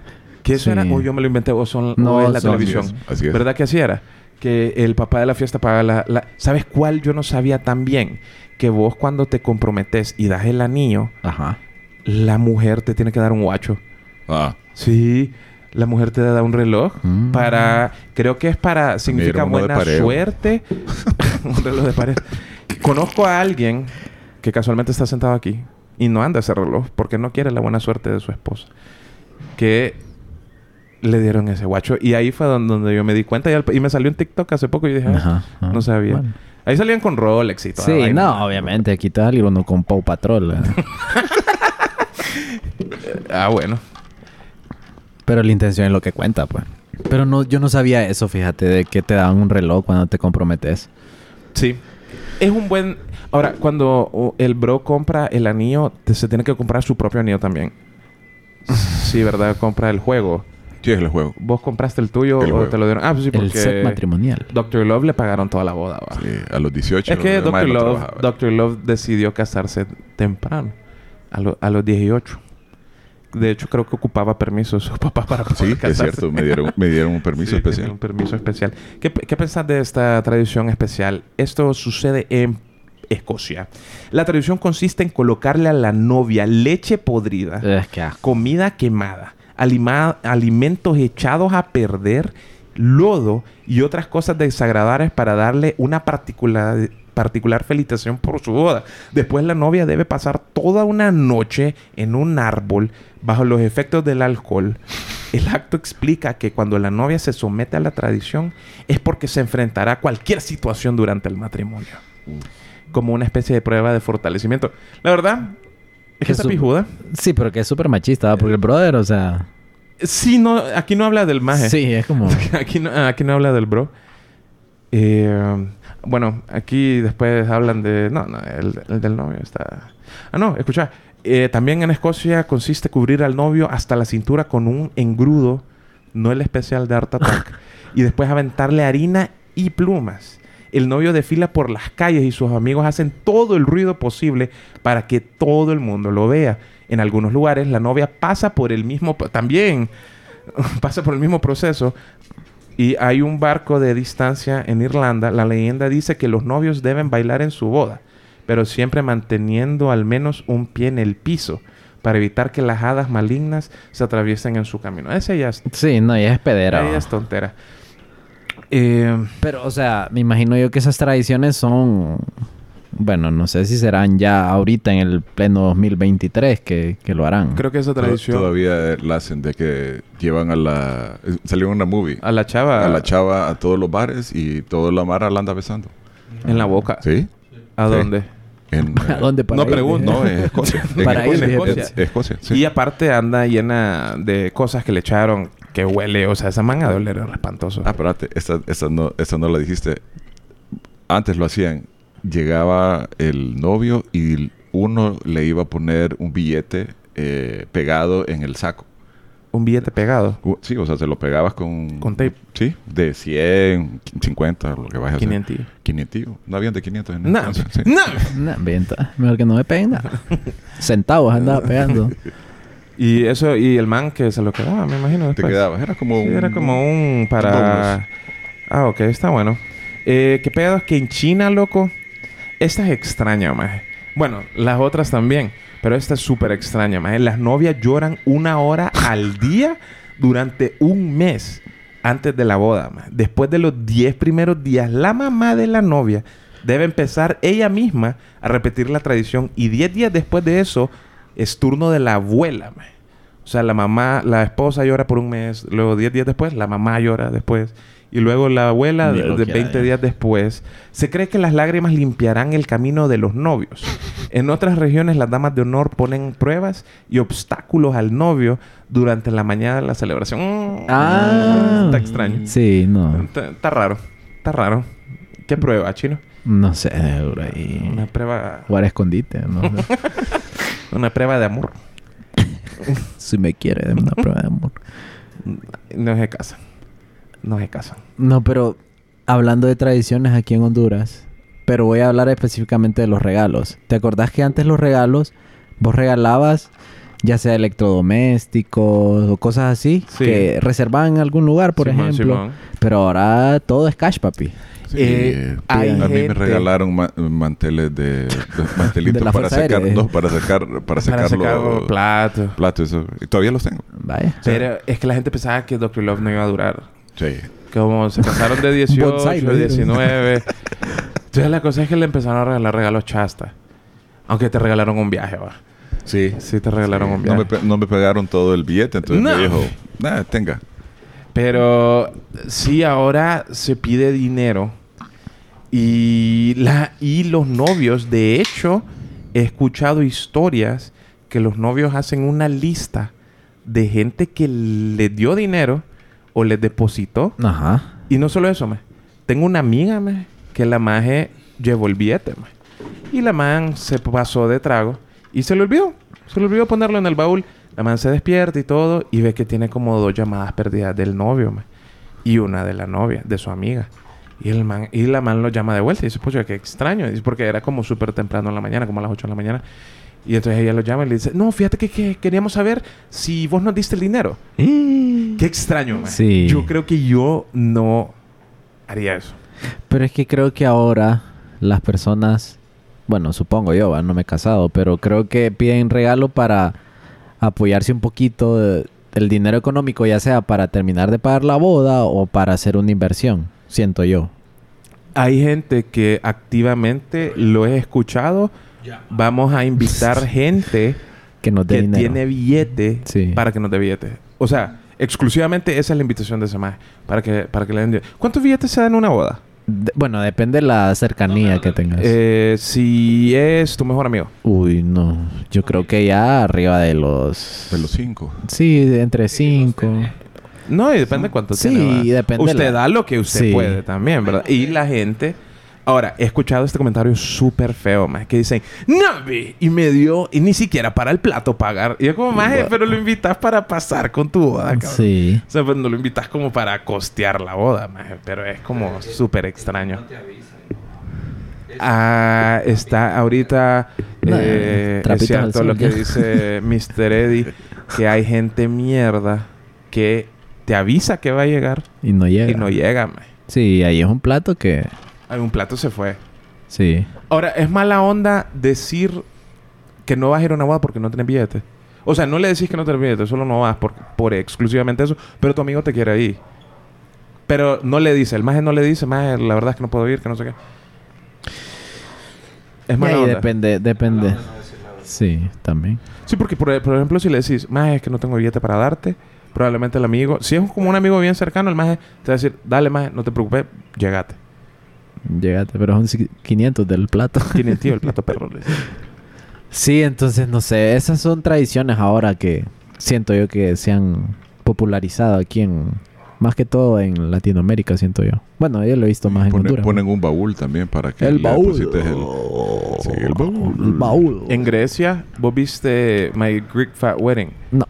Que eso
Sí.
era... O yo me lo inventé o, son,
No,
o es la televisión.
así es.
¿Verdad que así era? Que el papá de la fiesta paga la, la- ¿Sabes cuál yo no sabía tan bien? Que vos cuando te comprometes y das el anillo,
Ajá.
la mujer te tiene que dar un guacho.
Ah,
Sí. la mujer te da un reloj
Mm.
para... Creo que es para... Significa buena suerte. un reloj de pared. Conozco a alguien que casualmente está sentado aquí y no anda ese reloj porque no quiere la buena suerte de su esposa. Que le dieron ese guacho. Y ahí fue donde, yo me di cuenta. Y, al- y me salió en TikTok hace poco y dije... ah,
Ajá, ajá.
No sabía.
Bueno.
Ahí salían con Rolex y todo.
Sí, no, obviamente. Aquí salir uno con Pau Patrol. ¿eh?
Ah, bueno.
Pero la intención es lo que cuenta, pues. Pero no, yo no sabía eso, fíjate, de que te dan un reloj cuando te comprometes.
Sí. Es un buen... Ahora, cuando el bro compra el anillo, se tiene que comprar su propio anillo también. sí, ¿verdad? Compra el juego.
Sí, es el juego.
¿Vos compraste el tuyo
El
o
juego.
te lo dieron? Ah, pues sí, porque...
El set matrimonial.
Dr. Love le pagaron toda la boda, va.
Sí, a los 18.
Es que
no
Love. Dr. Love decidió casarse temprano. A, lo- a los 18. De hecho, creo que ocupaba permiso de su papá para poder
Sí, es
casarse.
cierto. Me dieron, me dieron un permiso
Sí,
especial.
Un permiso especial. ¿Qué, qué pensás de esta tradición especial? Esto sucede en Escocia. La tradición consiste en colocarle a la novia leche podrida,
Es que
comida quemada, alima- alimentos echados a perder, lodo y otras cosas desagradables para darle una particular, particular felicitación por su boda. Después la novia debe pasar toda una noche en un árbol bajo los efectos del alcohol. El acto explica que cuando la novia se somete a la tradición es porque se enfrentará a cualquier situación durante el matrimonio. Como una especie de prueba de fortalecimiento. La verdad es que está pijuda.
Sí, pero que es súper machista, ¿va? porque el brother, o sea...
Sí, no, aquí no habla del maje.
Sí, es como...
aquí, no, aquí no habla del bro. Eh, bueno, aquí después hablan de... No, no, el, el del novio está... Ah, no, escucha. Eh, también en Escocia consiste cubrir al novio hasta la cintura con un engrudo, no el especial de Art Attack, y después aventarle harina y plumas. El novio desfila por las calles y sus amigos hacen todo el ruido posible para que todo el mundo lo vea. En algunos lugares la novia pasa por el mismo... También pasa por el mismo proceso. Y hay un barco de distancia en Irlanda. La leyenda dice que los novios deben bailar en su boda, pero siempre manteniendo al menos un pie en el piso para evitar que las hadas malignas se atraviesen en su camino. Ese ya es,
Sí, no, ya es pedera.
ella
¿va?
es tontera. Eh,
Pero, o sea, me imagino yo que esas tradiciones son... Bueno, no sé si serán ya ahorita en el pleno 2023 que, que lo harán.
creo que esa tradición
Todavía la hacen de que llevan a la... eh, Salió una movie.
a la chava
A la chava a todos los bares y toda la mara la anda besando.
en la boca.
¿Sí?
¿A
Sí.
dónde?
En,
¿A dónde para
No pregunto.
No, en Escocia. En
Para ir,
Escocia. Escocia, sí.
Y aparte anda llena de cosas que le echaron que huele. O sea, esa manga de oler es espantoso.
Ah, espérate. Esta, esta, no, esta no la dijiste. Antes lo hacían. Llegaba el novio y uno le iba a poner un billete eh, pegado en el saco.
Un billete pegado.
Sí, o sea, se lo pegabas con...
Con tape.
Sí, de 100, 50, lo que vayas a hacer.
500.
500. No habían de 500 en
No,
entonces, sí.
no.
Nah, venta. Mejor que no me peguen nada. Centavos andaba pegando.
Y eso, y el man que se lo quedaba, me imagino.
Te
después.
quedabas. Era como
Sí,
un...
era como un para. Ah, ok, está bueno. Eh, ¿Qué pedo es que en China, loco? Esta es extraña, maje. Bueno, las otras también. Pero esta es súper extraña, maje. Las novias lloran una hora al día durante un mes antes de la boda, maje. Después de los 10 primeros días, la mamá de la novia debe empezar ella misma a repetir la tradición. Y 10 días después de eso, es turno de la abuela. O sea, la mamá, la esposa llora por un mes, luego 10 días después, la mamá llora después. Y luego la abuela, de,
lo
de
que
20
haya.
días después. Se cree que las lágrimas limpiarán el camino de los novios. En otras regiones, las damas de honor ponen pruebas y obstáculos al novio durante la mañana de la celebración.
Ah.
Está extraño.
Sí, no.
Está, está raro. Está raro. ¿Qué prueba, chino?
No sé, ahí.
Una prueba...
Jugar a escondite, no.
Una prueba de amor.
si me quiere, dame una prueba de amor.
No se casan. No se casan.
No, pero hablando de tradiciones aquí en Honduras, pero voy a hablar específicamente de los regalos. ¿Te acordás que antes los regalos, vos regalabas ya sea electrodomésticos o cosas así,
Sí.
que reservaban en algún lugar, por
Simón,
ejemplo.
Simón.
Pero ahora todo es cash, papi.
Sí,
Eh, hay
a mí me regalaron ma- manteles de, de- mantelitos
De
para secar, no, para secar, para
Para
secar
sacar
los
platos.
platos. Eso. Y todavía los tengo.
Vaya.
Pero es que la gente pensaba que Dr. Love no iba a durar.
Sí.
Como se pasaron de 18,
Bonsai, lo dieron.
19. Entonces la cosa es que le empezaron a regalar regalos chasta. Aunque te regalaron un viaje, va.
Sí.
Sí te regalaron un
No
viaje.
me, no me pegaron todo el billete, entonces
No.
me dijo, "Nah, tenga.
Pero sí, ahora se pide dinero. Y, la, y los novios, de hecho, he escuchado historias que los novios hacen una lista de gente que les dio dinero o les depositó.
Ajá.
Y no solo eso, me. Tengo una amiga, me, que la maje llevó el billete, me. Y la man se pasó de trago y se le olvidó. Se le olvidó ponerlo en el baúl. La man se despierta y todo y ve que tiene como dos llamadas perdidas del novio, me. Y una de la novia, de su amiga. Y, el man, y la man lo llama de vuelta y dice, pues qué extraño. Y dice, porque era como súper temprano en la mañana, como a las 8 de la mañana. Y entonces ella lo llama y le dice, no, fíjate que, que queríamos saber si vos nos diste el dinero. Qué extraño, man.
Sí.
Yo creo que yo no haría eso.
Pero es que creo que ahora las personas, bueno, supongo yo, no me he casado, pero creo que piden regalo para apoyarse un poquito de- del dinero económico, ya sea para terminar de pagar la boda o para hacer una inversión, siento yo.
Hay gente que activamente lo he escuchado. Vamos a invitar gente
Que nos dé
que tiene billete
Sí.
para que nos dé billete. O sea, exclusivamente esa es la invitación de ese maje. Para que, para que le den. ¿Cuántos billetes se dan en una boda?
De- bueno, depende de la cercanía que tengas.
Eh, si es tu mejor amigo.
Uy, no. Yo creo que ya arriba de los...
De los cinco.
Sí, de entre cinco.
No, y depende cuánto
Sí,
tiene.
depende
Usted
la-
da lo que usted
Sí.
puede también, ¿verdad? Y la gente... Ahora, he escuchado este comentario súper feo, más que dicen, no, ve", y me dio, y ni siquiera para el plato pagar. Y yo como, más, pero lo invitas para pasar con tu boda, cabrón.
Sí.
O sea, pues no lo invitas como para costear la boda, maje, pero es como súper extraño. Ah, está ahorita
Nah,
eh, es cierto lo que dice Mr. Eddie, que hay gente mierda que te avisa que va a llegar
Y no llega.
y no llega, maje.
Sí, ahí es un plato que...
Ay, un plato se fue.
Sí.
Ahora, es mala onda decir que no vas a ir a una boda porque no tenés billete. O sea, no le decís que no tenés billete, solo no vas por, por exclusivamente eso, pero tu amigo te quiere ir. Pero no le dice, el maje no le dice, maje, la verdad es que no puedo ir, que no sé qué. Es
Y
mala
ahí
onda.
depende, depende. Sí, también.
Sí, porque por, por ejemplo, si le decís, maje, es que no tengo billete para darte, probablemente el amigo, si es como un amigo bien cercano, el maje te va a decir, dale, maje, no te preocupes, llegate.
Llegate, pero son ci- 500 del plato.
Tiene el tío el plato perro.
sí, entonces no sé. Esas son tradiciones ahora que siento yo que se han popularizado aquí en... Más que todo en Latinoamérica, siento yo. Bueno, yo lo he visto más en Honduras.
ponen un baúl también para que
el baúl.
deposites el... Sí, el baúl.
El baúl.
En Grecia, vos viste My Greek Fat Wedding.
No.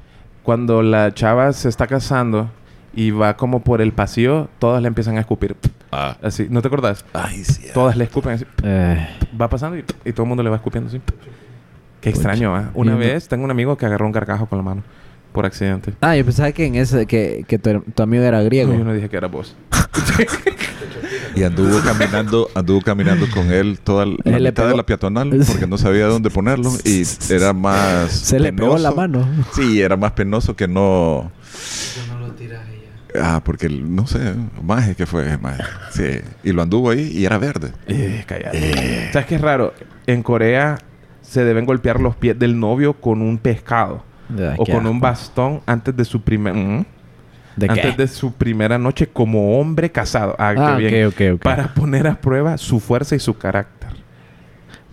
Cuando la chava se está casando y va como por el pasillo, todas le empiezan a escupir.
Ah.
Así, ¿no te acordás?
Ay, sí.
Todas le escupen así.
Eh,
Va pasando y, y todo el mundo le va escupiendo así. Qué extraño, ¿ah? Una vez tengo un amigo que agarró un carcajo con la mano por accidente.
Ah, yo pensaba que en ese... Que, que tu, tu amigo era griego.
No, yo no dije que era vos.
Y anduvo caminando, anduvo caminando con él toda la
Él
mitad de la peatonal porque no sabía dónde ponerlo y era más
Se le pegó la mano.
Sí, era más penoso que no
no lo tiras ya.
Ah, porque no sé, maje que fue, maje. Sí, y lo anduvo ahí y era verde.
Eh, cállate. ¿Sabes qué es raro? En Corea se deben golpear los pies del novio con un pescado.
Ay,
o con un bastón antes de su primer... ¿Mm?
¿De qué?
antes de su primera noche como hombre casado. Ah,
Ah,
qué bien.
ok, ok, ok.
Para poner a prueba su fuerza y su carácter.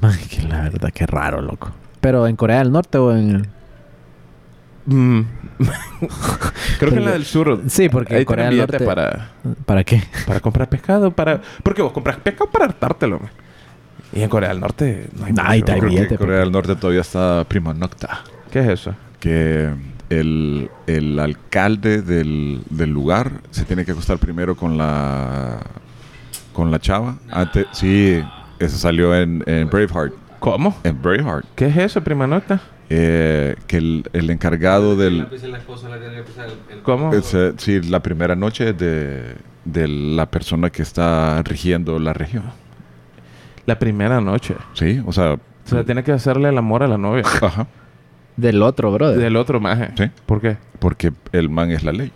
Ay, que la verdad, qué raro, loco. Pero en Corea del Norte o en...
Mm. Creo que en la del sur.
Sí, porque en Corea del Norte-
para,
¿Para qué?
para comprar pescado. Para... Porque vos compras pescado para hartártelo. man. Y en Corea del Norte no hay
Ay,
mucho.
hay
Creo que
billete,
Corea del Norte todavía está prima nocta.
¿Qué es eso?
Que el, el alcalde del, del lugar se tiene que acostar primero con la con la chava. Antes, sí, eso salió en, en Braveheart.
¿Cómo?
En Braveheart.
¿Qué es eso, prima nocta?
eh, que el, el encargado del...
¿Cómo?
es, eh, sí, la primera noche de, de la persona que está rigiendo la región.
La primera noche.
Sí, o sea...
O sea, tiene que hacerle el amor a la novia.
Ajá,
Del otro, brother.
Del otro maje.
Sí.
¿Por qué?
porque el man es la ley.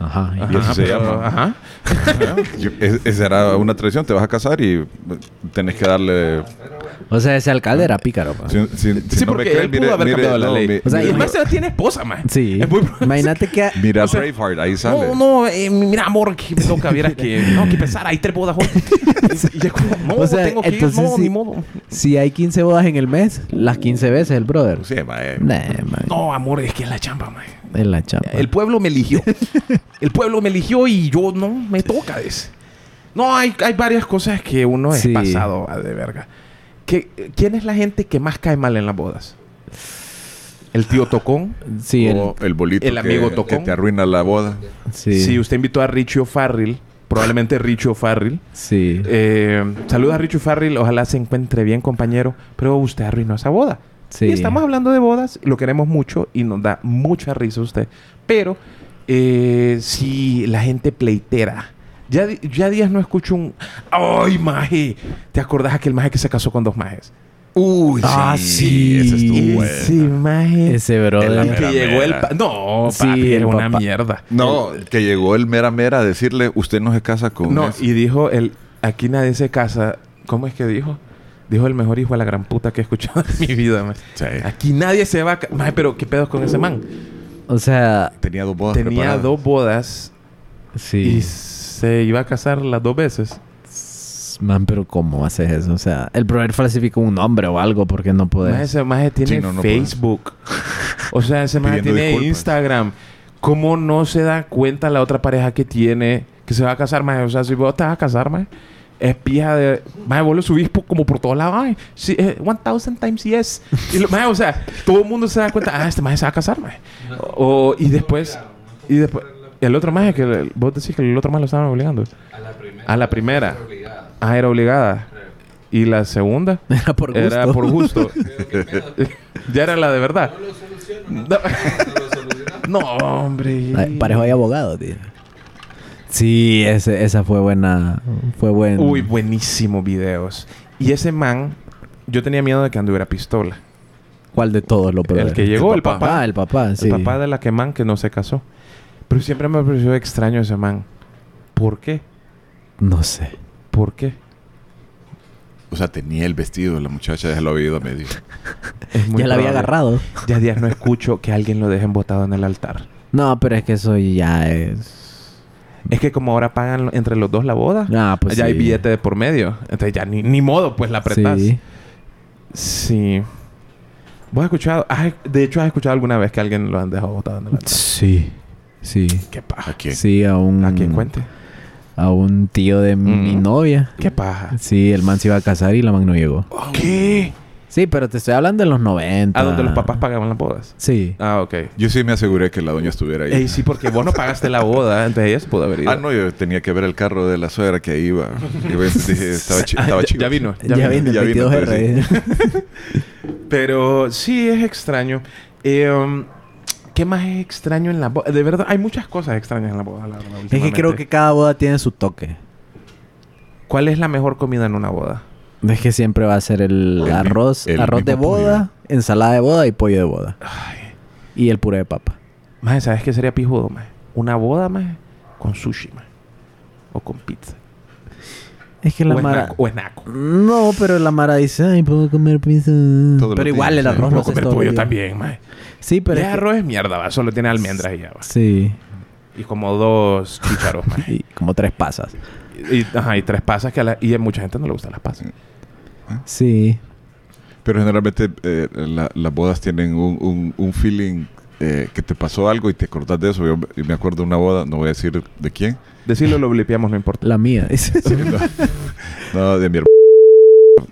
Ajá.
Y así se
pero-
llama.
Ajá.
Esa era una tradición, te vas a casar y eh, tenés que darle...
O sea, ese alcalde era pícaro. pa.
Si, si- si
Sí,
no me
porque
creen,
él pudo
mire-
haber
mire-
cambiado la
no,
ley.
mi-
O sea,
y maje tiene esposa, maje.
Sí.
Es muy-
Imagínate que...
Mira
o sea,
Braveheart, ahí sale.
No, no, eh, mira, amor, que me toca, vieras que... No, que pensar, hay tres bodas hoy. y es como, no,
O sea,
tengo que ir,
entonces
no,
sí.
ni modo.
Si hay 15 bodas en el mes, las 15 veces el brother.
Sí, eh.
Nah, man.
No, amor, es que es la chamba, maje.
Es la chapa.
El pueblo me eligió. el pueblo me eligió y yo no me toca ese. No, hay, hay varias cosas que uno es
Sí.
pasado a de verga. ¿Qué- ¿Quién es la gente que más cae mal en las bodas? ¿El tío Tocón?
Sí, el-
O el bolito
el amigo
que,
tocón.
que te arruina la boda.
sí.
Si usted invitó a Richie O'Farrill, probablemente Richie O'Farrill.
Sí.
Eh, saluda a Richie O'Farrill, ojalá se encuentre bien, compañero. Pero usted arruinó esa boda.
Sí.
Y estamos hablando de bodas, lo queremos mucho y nos da mucha risa usted. Pero eh, si la gente pleitera, ya, ya días no escucho un ¡Ay, maje! ¿Te acordás aquel maje que se casó con dos majes?
Uy,
Ah, sí.
Ese estuvo
Ese maje.
Ese brother.
mera
que llegó el...
mera.
pa- no,
Sí,
papi, era
el
una
papá.
mierda.
No, que llegó el mera mera a decirle, usted no se casa con
No,
ese".
y dijo el... Aquí nadie se casa... ¿Cómo es que dijo? Dijo el mejor hijo de la gran puta que he escuchado en mi vida.
Sí.
Aquí nadie se va a... Maje, pero ¿qué pedos con ese man?
O sea,
Tenía dos bodas
Tenía
preparadas.
dos bodas y
sí.
se iba a casar las dos veces.
Man, pero ¿cómo haces eso? O sea, el brother falsificó un nombre o algo porque no puede.
ese maje tiene
Sí, no.
Facebook. o sea, ese maje tiene
disculpas.
Instagram. ¿Cómo no se da cuenta la otra pareja que tiene que se va a casar, maje? O sea, si vos te vas a casar, maje, es pija de... Maje, vos lo subís como por todos lados. Ay, sí, eh, one thousand times yes. Y lo- o sea, todo el mundo se da cuenta. Ah, este maje se va a casar, maje. O, y después... Y después... El otro maje que... Vos decís que el otro maje lo estaban obligando.
A la primera.
A la primera.
Obligada.
Ah, era obligada. Y la segunda
Era por gusto.
era por gusto. ya era la de verdad.
No lo.
No, hombre.
Ay, Parejo hay abogado, tío. Sí, ese, esa fue buena. Fue buen.
Uy, buenísimos videos. Y ese man, yo tenía miedo de que anduviera pistola.
¿Cuál de todos los
El que llegó, el papá.
Ah, el papá, sí.
El papá de la que man que no se casó. Pero siempre me pareció extraño ese man. ¿Por qué?
No sé.
¿Por qué?
O sea, tenía el vestido de la muchacha, ya lo había ido a
muy
ya la había agarrado.
Ya días no escucho que alguien lo dejen botado en el altar.
No, pero es que eso ya es.
Es que como ahora pagan entre los dos la boda,
Ah, pues
ya hay billete de por medio. Entonces ya ni, ni modo, pues la apretás.
Sí.
Sí. ¿Vos has escuchado? has- de hecho, ¿has escuchado alguna vez que alguien lo han dejado botado en el altar?
Sí. Sí.
¿Qué paja?
¿A quién?
Sí, a un.
¿A quién cuente?
A un tío de mi
Mm.
novia.
¿Qué paja?
Sí, el man se iba a casar y la man no llegó.
¿Qué?
Sí, pero te estoy hablando de los 90.
¿A donde los papás pagaban las bodas?
Sí.
Ah, ok.
Yo sí me aseguré que la doña estuviera ahí.
Ey, sí, porque vos no pagaste la boda, entonces ella se pudo haber ido.
Ah, no, yo tenía que ver el carro de la suegra que ahí iba. Y pues dije, estaba, chi- estaba
ya,
chido.
ya vino.
Ya,
Ya,
vino
vino.
el
ya vino,
22R.
Pero sí es extraño. Eh, um, ¿Qué más es extraño en la boda? De verdad, hay muchas cosas extrañas en la boda, la verdad,
es que creo que cada boda tiene su toque.
¿Cuál es la mejor comida en una boda?
Es que siempre va a ser el, arroz,
el
arroz de boda, ensalada de boda y pollo de boda.
Ay.
Y el puré de papa.
Maje, ¿sabes qué sería pijudo, maje? Una boda, maje, con sushi, maje. O con pizza.
Es que la
o,
mara...
naco, o es naco.
No, pero la mara dice, ay, puedo comer pizza. Pero igual
días,
el arroz
Puedo
lo haces
comer pollo también, maje.
Sí, pero
el
es que-
arroz es mierda, va. Solo tiene almendras y ya, va.
Sí.
Y como dos chícharos, maje.
Y como tres pasas.
Y, ajá, y tres pasas que a, la, y a mucha gente no le gustan las pasas.
Sí.
Pero generalmente eh, la- las bodas tienen un, un, un feeling eh, que te pasó algo y te acordás de eso. Yo me- acuerdo de una boda, no voy a decir de quién.
Decirlo lo blipeamos, no importa.
La mía. dice.
No, de mi hermano.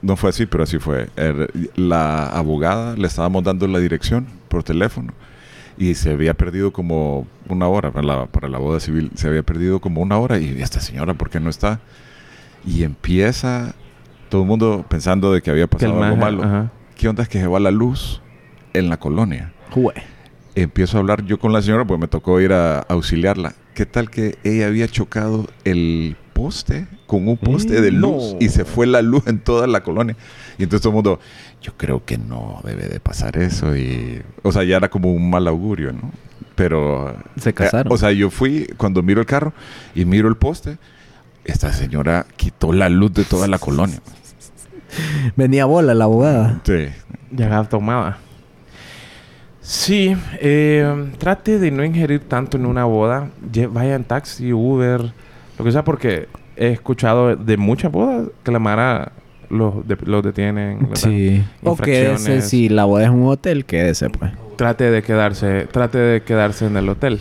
No fue así, pero así fue. Er, la abogada le estábamos dando la dirección por teléfono y se había perdido como una hora para la, para la boda civil. Se había perdido como una hora y esta señora, ¿por qué no está? Y empieza todo el mundo pensando de que había
Que
pasado algo malo.
ajá.
¿Qué onda es que se va la luz en la colonia.
Jue.
Empiezo a hablar yo con la señora, pues me tocó ir a auxiliarla. ¿Qué tal que ella había chocado el poste con un poste de luz
no.
y se fue la luz en toda la colonia? Y entonces todo el mundo, yo creo que no debe de pasar eso. Y, o sea, ya era como un mal augurio, ¿no? Pero...
Se casaron.
eh, o sea, yo fui cuando miro el carro y miro el poste. Esta señora quitó la luz de toda la colonia.
Venía bola la abogada.
Sí.
Ya tomada. Sí, eh, trate de no ingerir tanto en una boda. Vaya en taxi, Uber, lo que sea, porque he escuchado de muchas bodas que la Mara los, de- los detienen. ¿verdad?
Sí. O quédese, si la boda es un hotel, quédese pues.
Trate de quedarse, trate de quedarse en el hotel.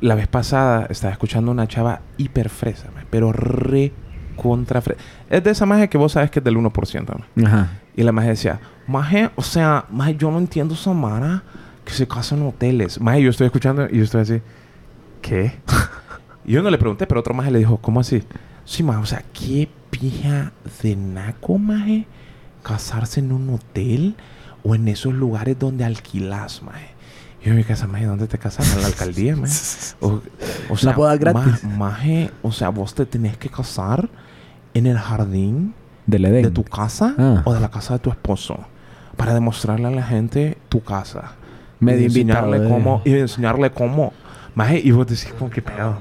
La vez pasada estaba escuchando una chava hiper fresa, pero re contra fresa. Es de esa magia que vos sabes que es del 1%. man.
Ajá.
Y la magia decía, maje, o sea, maje, yo no entiendo esa Mara que se casa en hoteles. Maje, yo estoy escuchando y yo estoy así, ¿qué? y yo no le pregunté, pero otro maje le dijo, ¿cómo así? Sí, maje, o sea, qué pija de naco, maje, casarse en un hotel o en esos lugares donde alquilas, maje. Y yo mi casa, maje, ¿dónde te casas? ¿En la alcaldía, maje? O, o sea,
boda gratis.
ma- maje, o sea, vos te tenés que casar en el jardín
Del Edén.
de tu casa
Ah.
o de la casa de tu esposo para demostrarle a la gente tu casa
Medio
y enseñarle
invitado, eh.
cómo y enseñarle cómo maje y vos decís como qué pedo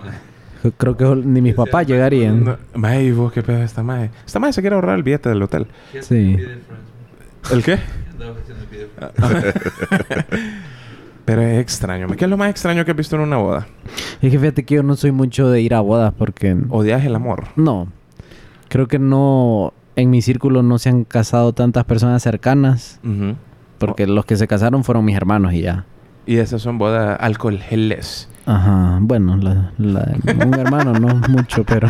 Creo que ni mis papás llegarían.
No, maje y vos qué pedo esta maje esta maje se quiere ahorrar el billete del hotel
Sí.
¿el qué?
El video.
pero es extraño ¿qué es lo más extraño que has visto en una boda?
Es que fíjate que yo no soy mucho de ir a bodas porque...
odias el amor
No. Creo que no... En mi círculo no se han casado tantas personas cercanas. Porque los que se casaron fueron mis hermanos y ya.
y esas son bodas alcoholes
Ajá. Bueno, la, la- un hermano no mucho, pero...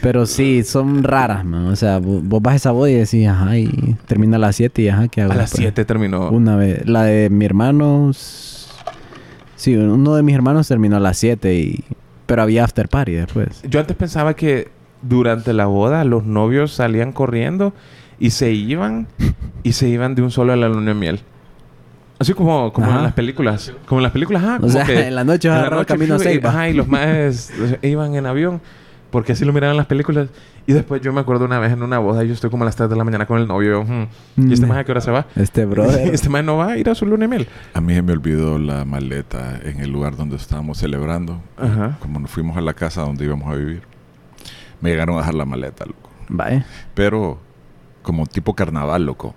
Pero sí, son raras, man. O sea, vo- vos vas a esa boda y decís, ajá, y termina a las 7 y ajá, ¿qué hago?
a las
después?
7 terminó
Una vez. La de mi hermano... Sí, uno de mis hermanos terminó a las 7 y... Pero había after party después.
Yo antes pensaba que durante la boda los novios salían corriendo y se iban y se iban de un solo a la luna de miel. Así como, como
Ajá.
en las películas. Como en las películas, ajá.
O
como
sea,
que
en la noche vas a agarrar camino
y-
Ceiba.
Ajá, y los más iban en avión. Porque así lo miraban en las películas. Y después yo me acuerdo una vez en una boda, yo estoy como a las 3 de la mañana con el novio. "Hmm, ¿Y este
Mm.
más a qué hora se va?
Este brother.
este más no va a ir a su luna miel.
A mí se me olvidó la maleta en el lugar donde estábamos celebrando.
Ajá.
Como nos fuimos a la casa donde íbamos a vivir. Me llegaron a dejar la maleta, loco.
Vaya.
Pero como tipo carnaval, loco.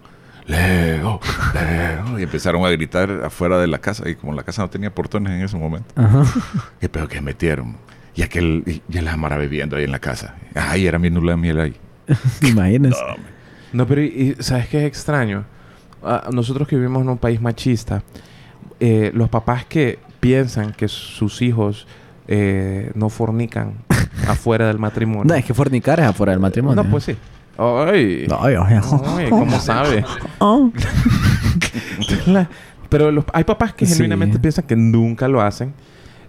Leo, Leo. Y empezaron a gritar afuera de la casa. Y como la casa no tenía portones en ese momento.
Ajá.
¿Qué pedo que metieron? Y aquel, y, y la Mara bebiendo ahí en la casa. Ay, era mi nula de miel ahí.
Imagínense.
No,
pero y- y ¿sabes qué es extraño? Ah, nosotros que vivimos en un país machista, eh, los papás que piensan que sus hijos eh, no fornican afuera del matrimonio.
No, es que fornicar es afuera del matrimonio.
No, pues sí. Ay.
Ay, ay,
Ay, ¿cómo sabe?
Oh.
La- pero los- hay papás que
Sí.
genuinamente piensan que nunca lo hacen.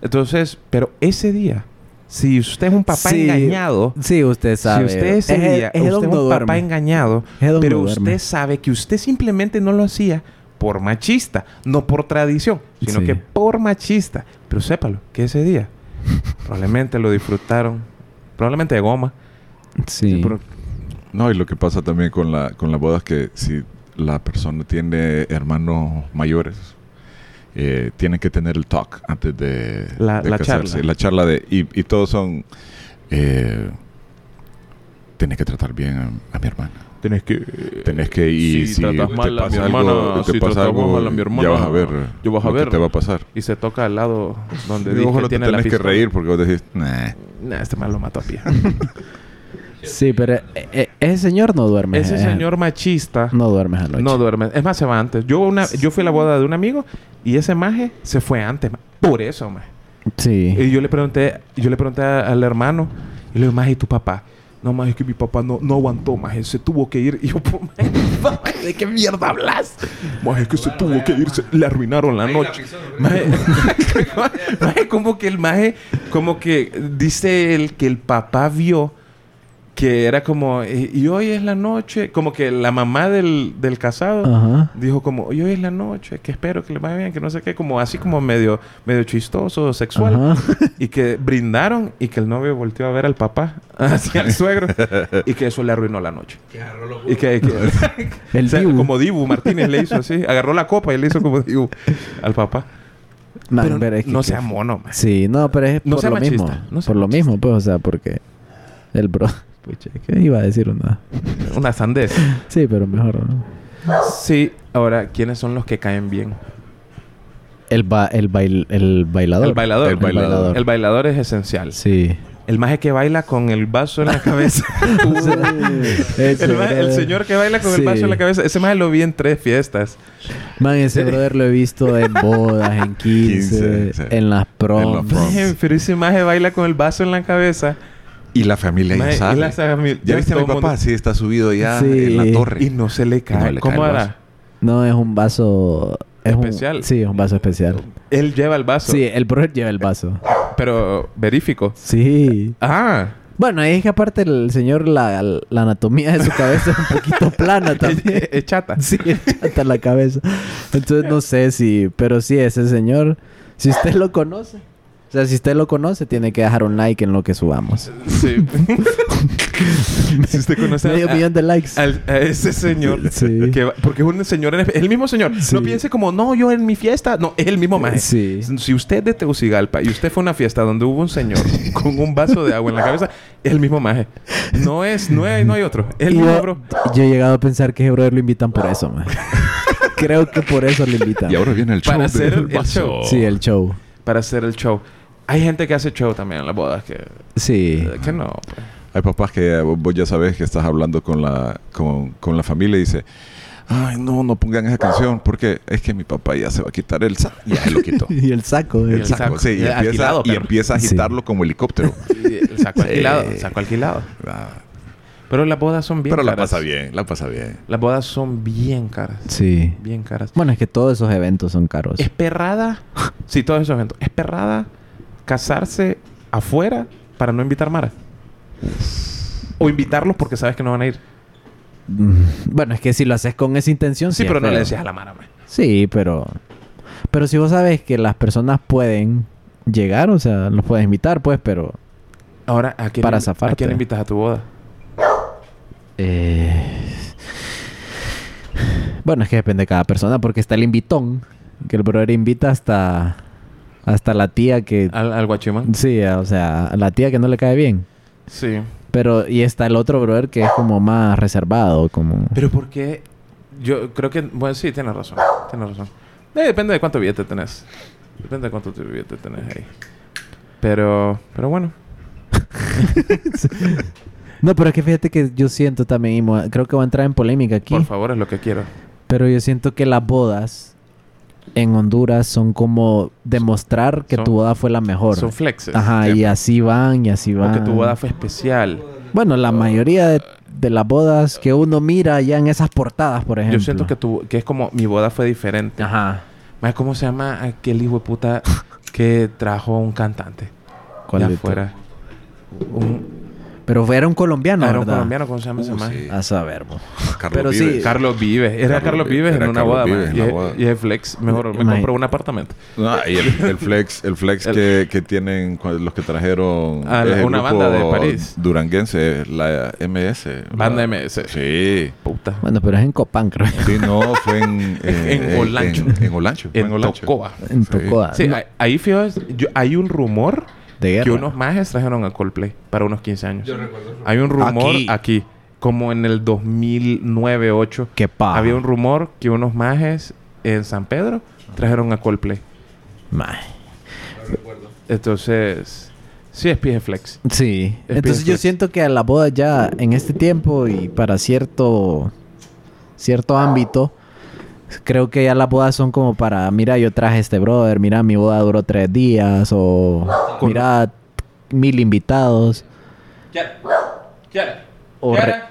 Entonces, pero ese día, si usted es un papá
Sí.
engañado,
Sí, usted sabe.
si usted ese
Es
día,
es
usted es
don
un papá
duerme.
engañado, pero usted
duerme.
sabe que usted simplemente no lo hacía por machista, no por tradición, sino
Sí.
que por machista. Pero sépalo, que ese día probablemente lo disfrutaron, probablemente de goma.
Sí.
pero-
No, y lo que pasa también con la, con la boda es que si la persona tiene hermanos mayores, eh, tienen que tener el talk antes de,
La-
de
la
casarse.
charla.
La charla de... Y, y todos son... Eh, tienes que tratar bien a, a mi hermana.
Tenés que...
Tenés que... Y
si
si,
tratas
te
mal a
pasa
mi
algo,
hermana,
te
si
pasa algo,
mal a mi hermana,
ya vas a ver
ya vas a
lo
ver.
que te va a pasar.
Y se toca al lado donde dije
ojo, no te
tiene la
tenés que reír porque vos decís, nah.
Nah, este man lo mató a pie.
Sí, pero eh, eh, ese señor no duerme.
Ese
eh,
señor machista
No duerme anoche.
no duerme. Es más, se va antes. Yo, una, yo fui a la boda de un amigo y ese maje se fue antes. Por eso, maje.
Sí.
Y yo le pregunté, yo le pregunté a- al hermano y le digo, maje, ¿y tu papá? No, maje, es que mi papá no, no aguantó, maje. Se tuvo que ir. Y yo, pues, maje, ¿de qué mierda hablas? Maje, es que se tuvo que ir. se- le arruinaron la noche. maje, como que el maje, como que dice el que el papá vio que era como, y, y hoy es la noche, como que la mamá del, del casado
Ajá.
dijo como, y hoy es la noche, que espero que le vaya bien, que no sé qué, como así como medio, medio chistoso, sexual.
Ajá.
Y que brindaron y que el novio volteó a ver al papá, hacia el suegro, y que eso le arruinó la noche. Y que, que-
El
o sea,
Dibu.
como Dibu Martínez le hizo así, agarró la copa y le hizo como Dibu al papá.
Man,
pero
pero es que-
no sea mono, man.
Sí, no, pero es
No
por
sea
lo
machista,
mismo.
no
por lo mismo, pues, o sea, porque el bro... Pucha, ¿qué iba a decir una?
Una sandez.
Sí, pero mejor no.
Sí, ahora, ¿quiénes son los que caen bien?
El, ba el, bail el bailador.
El bailador.
El bailador.
El bailador es esencial.
Sí.
El maje que baila con el vaso en la cabeza.
Ese
el, maje- el
brother.
señor que baila con el
Sí.
vaso en la cabeza. Ese maje lo vi en tres fiestas.
Man, ese brother lo he visto en bodas, en 15,
15, sí.
en las proms.
En las proms.
Maje, Pero ese maje baila con el vaso en la cabeza.
Y la familia ya sabe.
la
¿Ya viste a mi papá?
mundo-
Sí, está subido ya
Sí.
en la torre.
Y no se le cae.
no le
¿Cómo
cae
hará?
No, es un vaso... Es un-
Especial.
sí, es un vaso especial.
Él lleva el vaso.
Sí, el brother lleva el vaso.
Pero verífico.
Sí.
Ah.
Bueno, es que aparte el señor, la, la anatomía de su cabeza es un poquito plana también.
Es, es chata.
Sí, es chata la cabeza. Entonces no sé si... Pero sí, ese señor... Si usted lo conoce... O sea, si usted lo conoce, tiene que dejar un like en lo que subamos.
Sí. si usted conoce
Medio
a,
millón de likes.
al- a ese señor.
Sí.
que va- porque es un señor... en- Es el mismo señor.
Sí.
No piense como... No, yo en mi fiesta... No, es el mismo maje.
Sí.
Si usted es de Tegucigalpa y usted fue a una fiesta donde hubo un señor con un vaso de agua en la cabeza, es el mismo maje. No es... No hay, no hay otro. Es el
Y
mismo,
yo,
bro.
yo he llegado a pensar que ese brother lo invitan por eso, man. Creo que por eso lo invitan.
Y ahora viene el show.
Para hacer
del
el-
vaso.
show.
Sí, el show.
Para hacer el show. Hay gente que hace show también en las bodas que...
Sí.
Que no, pues.
Hay papás que vos ya sabes que estás hablando con la, con, con la familia y dice, ay, no, no pongan esa canción porque es que mi papá ya se va a quitar el saco. Ya se lo quitó.
y el saco.
Y
el
el
saco,
saco.
sí, y,
Eh,
empieza,
alquilado,
y empieza a
Sí.
agitarlo como helicóptero.
Y el saco
Sí.
alquilado. Saco alquilado.
Ah,
Pero las bodas son bien
Pero la
caras.
pasa bien, la pasa bien.
Las bodas son bien caras.
Sí.
Bien caras.
Bueno, es que todos esos eventos son caros.
Es perrada... sí, todos esos eventos. Es perrada casarse afuera para no invitar Mara. O invitarlos porque sabes que no van a ir.
Mm, Bueno, es que si lo haces con esa intención,
Sí,
es
pero no le decías a la Mara, man.
Sí, pero... Pero si vos sabes que las personas pueden llegar, o sea, los puedes invitar, pues, pero...
Ahora, ¿a quién,
Para
¿a
zafarte.
quién invitas a tu boda?
Eh... Bueno, es que depende de cada persona, porque está el invitón, que el brother invita hasta... Hasta la tía que...
¿Al, al guachimán?
Sí, o sea, a la tía que no le cae bien.
Sí.
Pero, y está el otro brother que es como más reservado, como...
Pero ¿por qué? Yo creo que... Bueno, sí, tienes razón. Tienes razón. Eh, depende de cuánto billete tenés. Depende de cuánto billete tenés ahí. Pero... Pero bueno.
No, pero es que fíjate que yo siento también, creo que voy a entrar en polémica aquí,
Por favor, es lo que quiero.
pero yo siento que las bodas en Honduras son como demostrar que
Son-
tu boda fue la mejor.
Son flexes.
Ajá, y
Siempre.
así van, y así van.
O que tu boda fue especial.
Bueno, la mayoría de, de las bodas que uno mira ya en esas portadas, por ejemplo.
Yo siento que, tu, que es como... Mi boda fue diferente.
Ajá.
Más, ¿Cómo se llama aquel hijo de puta que trajo un cantante?
¿Cuál
de afuera. Un,
Pero fue- era un colombiano,
era un
¿verdad?
colombiano, ¿cómo se llama ese
Uh,
man?
sí.
A saber, bo.
Carlos
Pero sí,
Vives.
Carlos Vives. Era
Carlos
Carlos
Vives,
Vives en
era
una
Carlos
boda,
Vives
man.
en
Y,
la
es- y es flex. Mejor me compro un apartamento.
No, y el, el flex, el flex
El-
que, que tienen cu- los que trajeron
Ah,
es el
una
grupo
banda de París.
Duranguense, la MS.
Banda
la-
MS.
Sí.
Puta.
Bueno, pero es en Copán, creo.
Sí, no, fue en... eh,
En Olancho.
En, en Olancho. fue
En
Olancho.
Tocoa.
En
Sí.
Tocoa.
Sí,
No,
ahí- ahí fíjate, yo- hay un rumor
de guerra.
que unos majes trajeron a Coldplay para unos 15 años.
Yo recuerdo. eso.
Hay un rumor
Aquí.
aquí, como en el 2009-2008.
Qué paja.
Había un rumor que unos majes en San Pedro trajeron a Coldplay.
No recuerdo.
Entonces, sí es pie flex.
Sí.
Es
Entonces yo siento que a la boda ya en este tiempo y para cierto cierto ámbito creo que ya las bodas son como para mira yo traje este brother mira mi boda duró tres días o mira mil invitados o, re-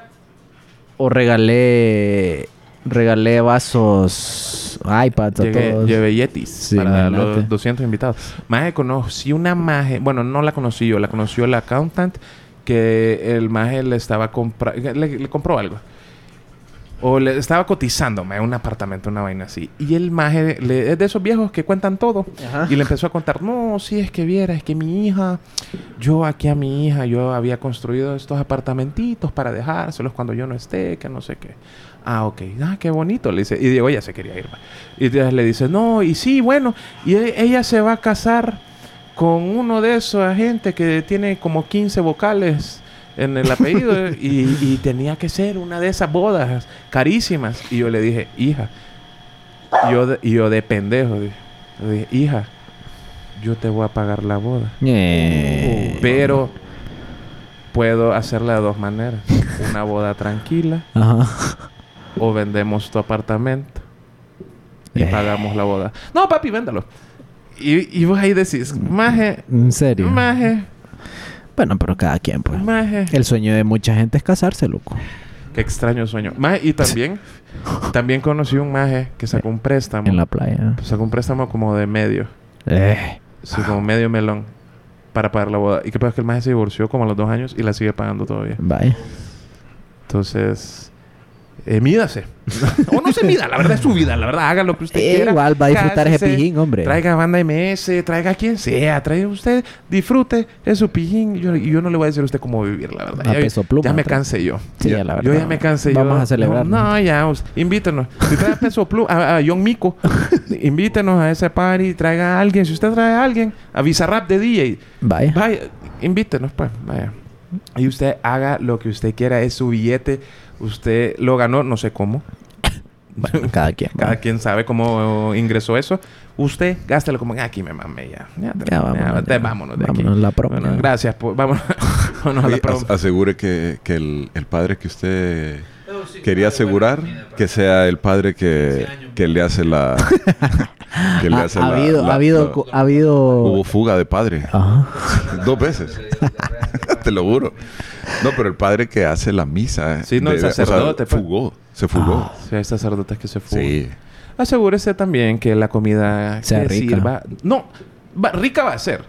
o regalé regalé vasos iPads a
Llegué,
todos
llevé Yetis
Sí,
para
imagínate.
los 200 invitados. Maje, conocí una maje... Bueno, no la conocí yo. La conoció el accountant que el maje le estaba comprando... Le, le compró algo. O le estaba cotizando maje, un apartamento, una vaina así. Y el maje le- es de esos viejos que cuentan todo.
Ajá.
Y le empezó a contar, no, sí, es que viera, es que mi hija, yo aquí a mi hija, yo había construido estos apartamentitos para dejárselos cuando yo no esté, que no sé qué. Ah, ok. Ah, qué bonito. Le dice, y Diego ya se quería ir. Y entonces le dice, no, y sí, bueno, y e- ella se va a casar con uno de esos gente que tiene como 15 vocales en el apellido y, y tenía que ser una de esas bodas carísimas. Y yo le dije, hija, yo de, y yo de pendejo, dije, le dije, hija, yo te voy a pagar la boda.
Eh.
Pero puedo hacerla de dos maneras. Una boda tranquila
Ajá.
o vendemos tu apartamento y
Eh.
pagamos la boda. No, papi, véndalo. Y, y vos ahí decís, maje,
En serio.
maje,
Bueno, pero cada quien, pues.
maje.
El sueño de mucha gente es casarse, loco.
Qué extraño sueño. Maje, y también, también conocí un maje que sacó un préstamo.
En la playa.
Sacó un préstamo como de medio.
Eh.
Sí, como medio melón. Para pagar la boda. Y qué pasa que el maje se divorció como a los dos años y la sigue pagando todavía.
Vaya.
Entonces, eh, mídase. o no se mida, la verdad es su vida, la verdad, haga lo que usted
Eh,
quiera.
igual va a disfrutar ese
Cásese,
pijín, hombre.
Traiga banda MS, traiga a quien sea, traiga usted, disfrute de su pijín. Y yo, yo no le voy a decir a usted cómo vivir, la verdad.
A
Ya,
peso pluma,
ya me cansé yo.
Sí,
Ya-
la
Yo
verdad.
ya me cansé
Vamos
yo.
a celebrar,
No, no, ya, invítenos. Si trae peso pluma, a, a John Mico, invítenos a ese party, traiga a alguien. Si usted trae a alguien, a Bizarrap de DJ,
Vaya.
Vaya, invítenos, pues, vaya. Y usted haga lo que usted quiera, es su billete. Usted lo ganó, no sé cómo.
Bueno, cada quien.
Cada quien sabe cómo ingresó eso. Usted gástelo como aquí me mamé ya. Ya,
Ya, vámonos,
te-
ya.
vámonos de
Vámonos
aquí.
la promo,
Bueno,
ya.
gracias. Pues, vámonos, vámonos a la promo.
as- asegure que, que el, el padre que usted quería asegurar, que sea el padre que, que le hace la... que le
Ha,
hace
ha
la-
habido,
la-
ha habido,
la-
co- ha habido.
Hubo fuga de padre.
Ajá.
Dos veces. Te lo juro. No, pero el padre que hace la misa.
Sí, no, el
de- o sea,
sacerdote, pues.
fugó. Se fugó.
Sí, hay sacerdotes que se fugan.
sí.
Asegúrese también que la comida
Sea
que
rica.
sirva... No, va- rica va a ser.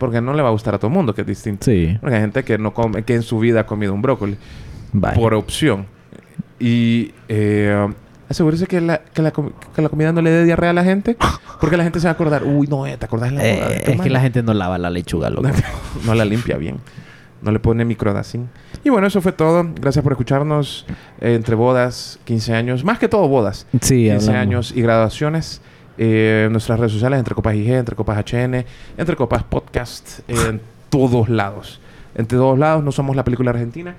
Porque no le va a gustar a todo el mundo, que es distinto.
Sí.
Porque hay gente que no come, que en su vida ha comido un brócoli. Por opción. Y eh, asegúrese que la, que, la, que la comida no le dé diarrea a la gente. Porque la gente se va a acordar. Uy, no, eh, ¿te acordás de la boda de
Eh,
tu
es que
hermana?"
la gente no lava la lechuga, loco.
no la limpia bien. No le pone microdacin. Y bueno, eso fue todo. Gracias por escucharnos eh, entre bodas, 15 años. Más que todo bodas.
Sí,
15
hablamos.
años y graduaciones. Eh, en nuestras redes sociales, entre Copas IG, entre Copas HN, entre Copas Podcast, en todos lados. Entre todos lados, no somos la película argentina,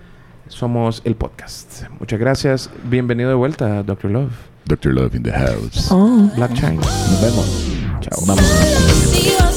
somos el podcast. Muchas gracias. Bienvenido de vuelta, Dr. Love.
Dr. Love in the house.
Oh.
Black China.
Nos vemos.
Chao.
Vamos.
See you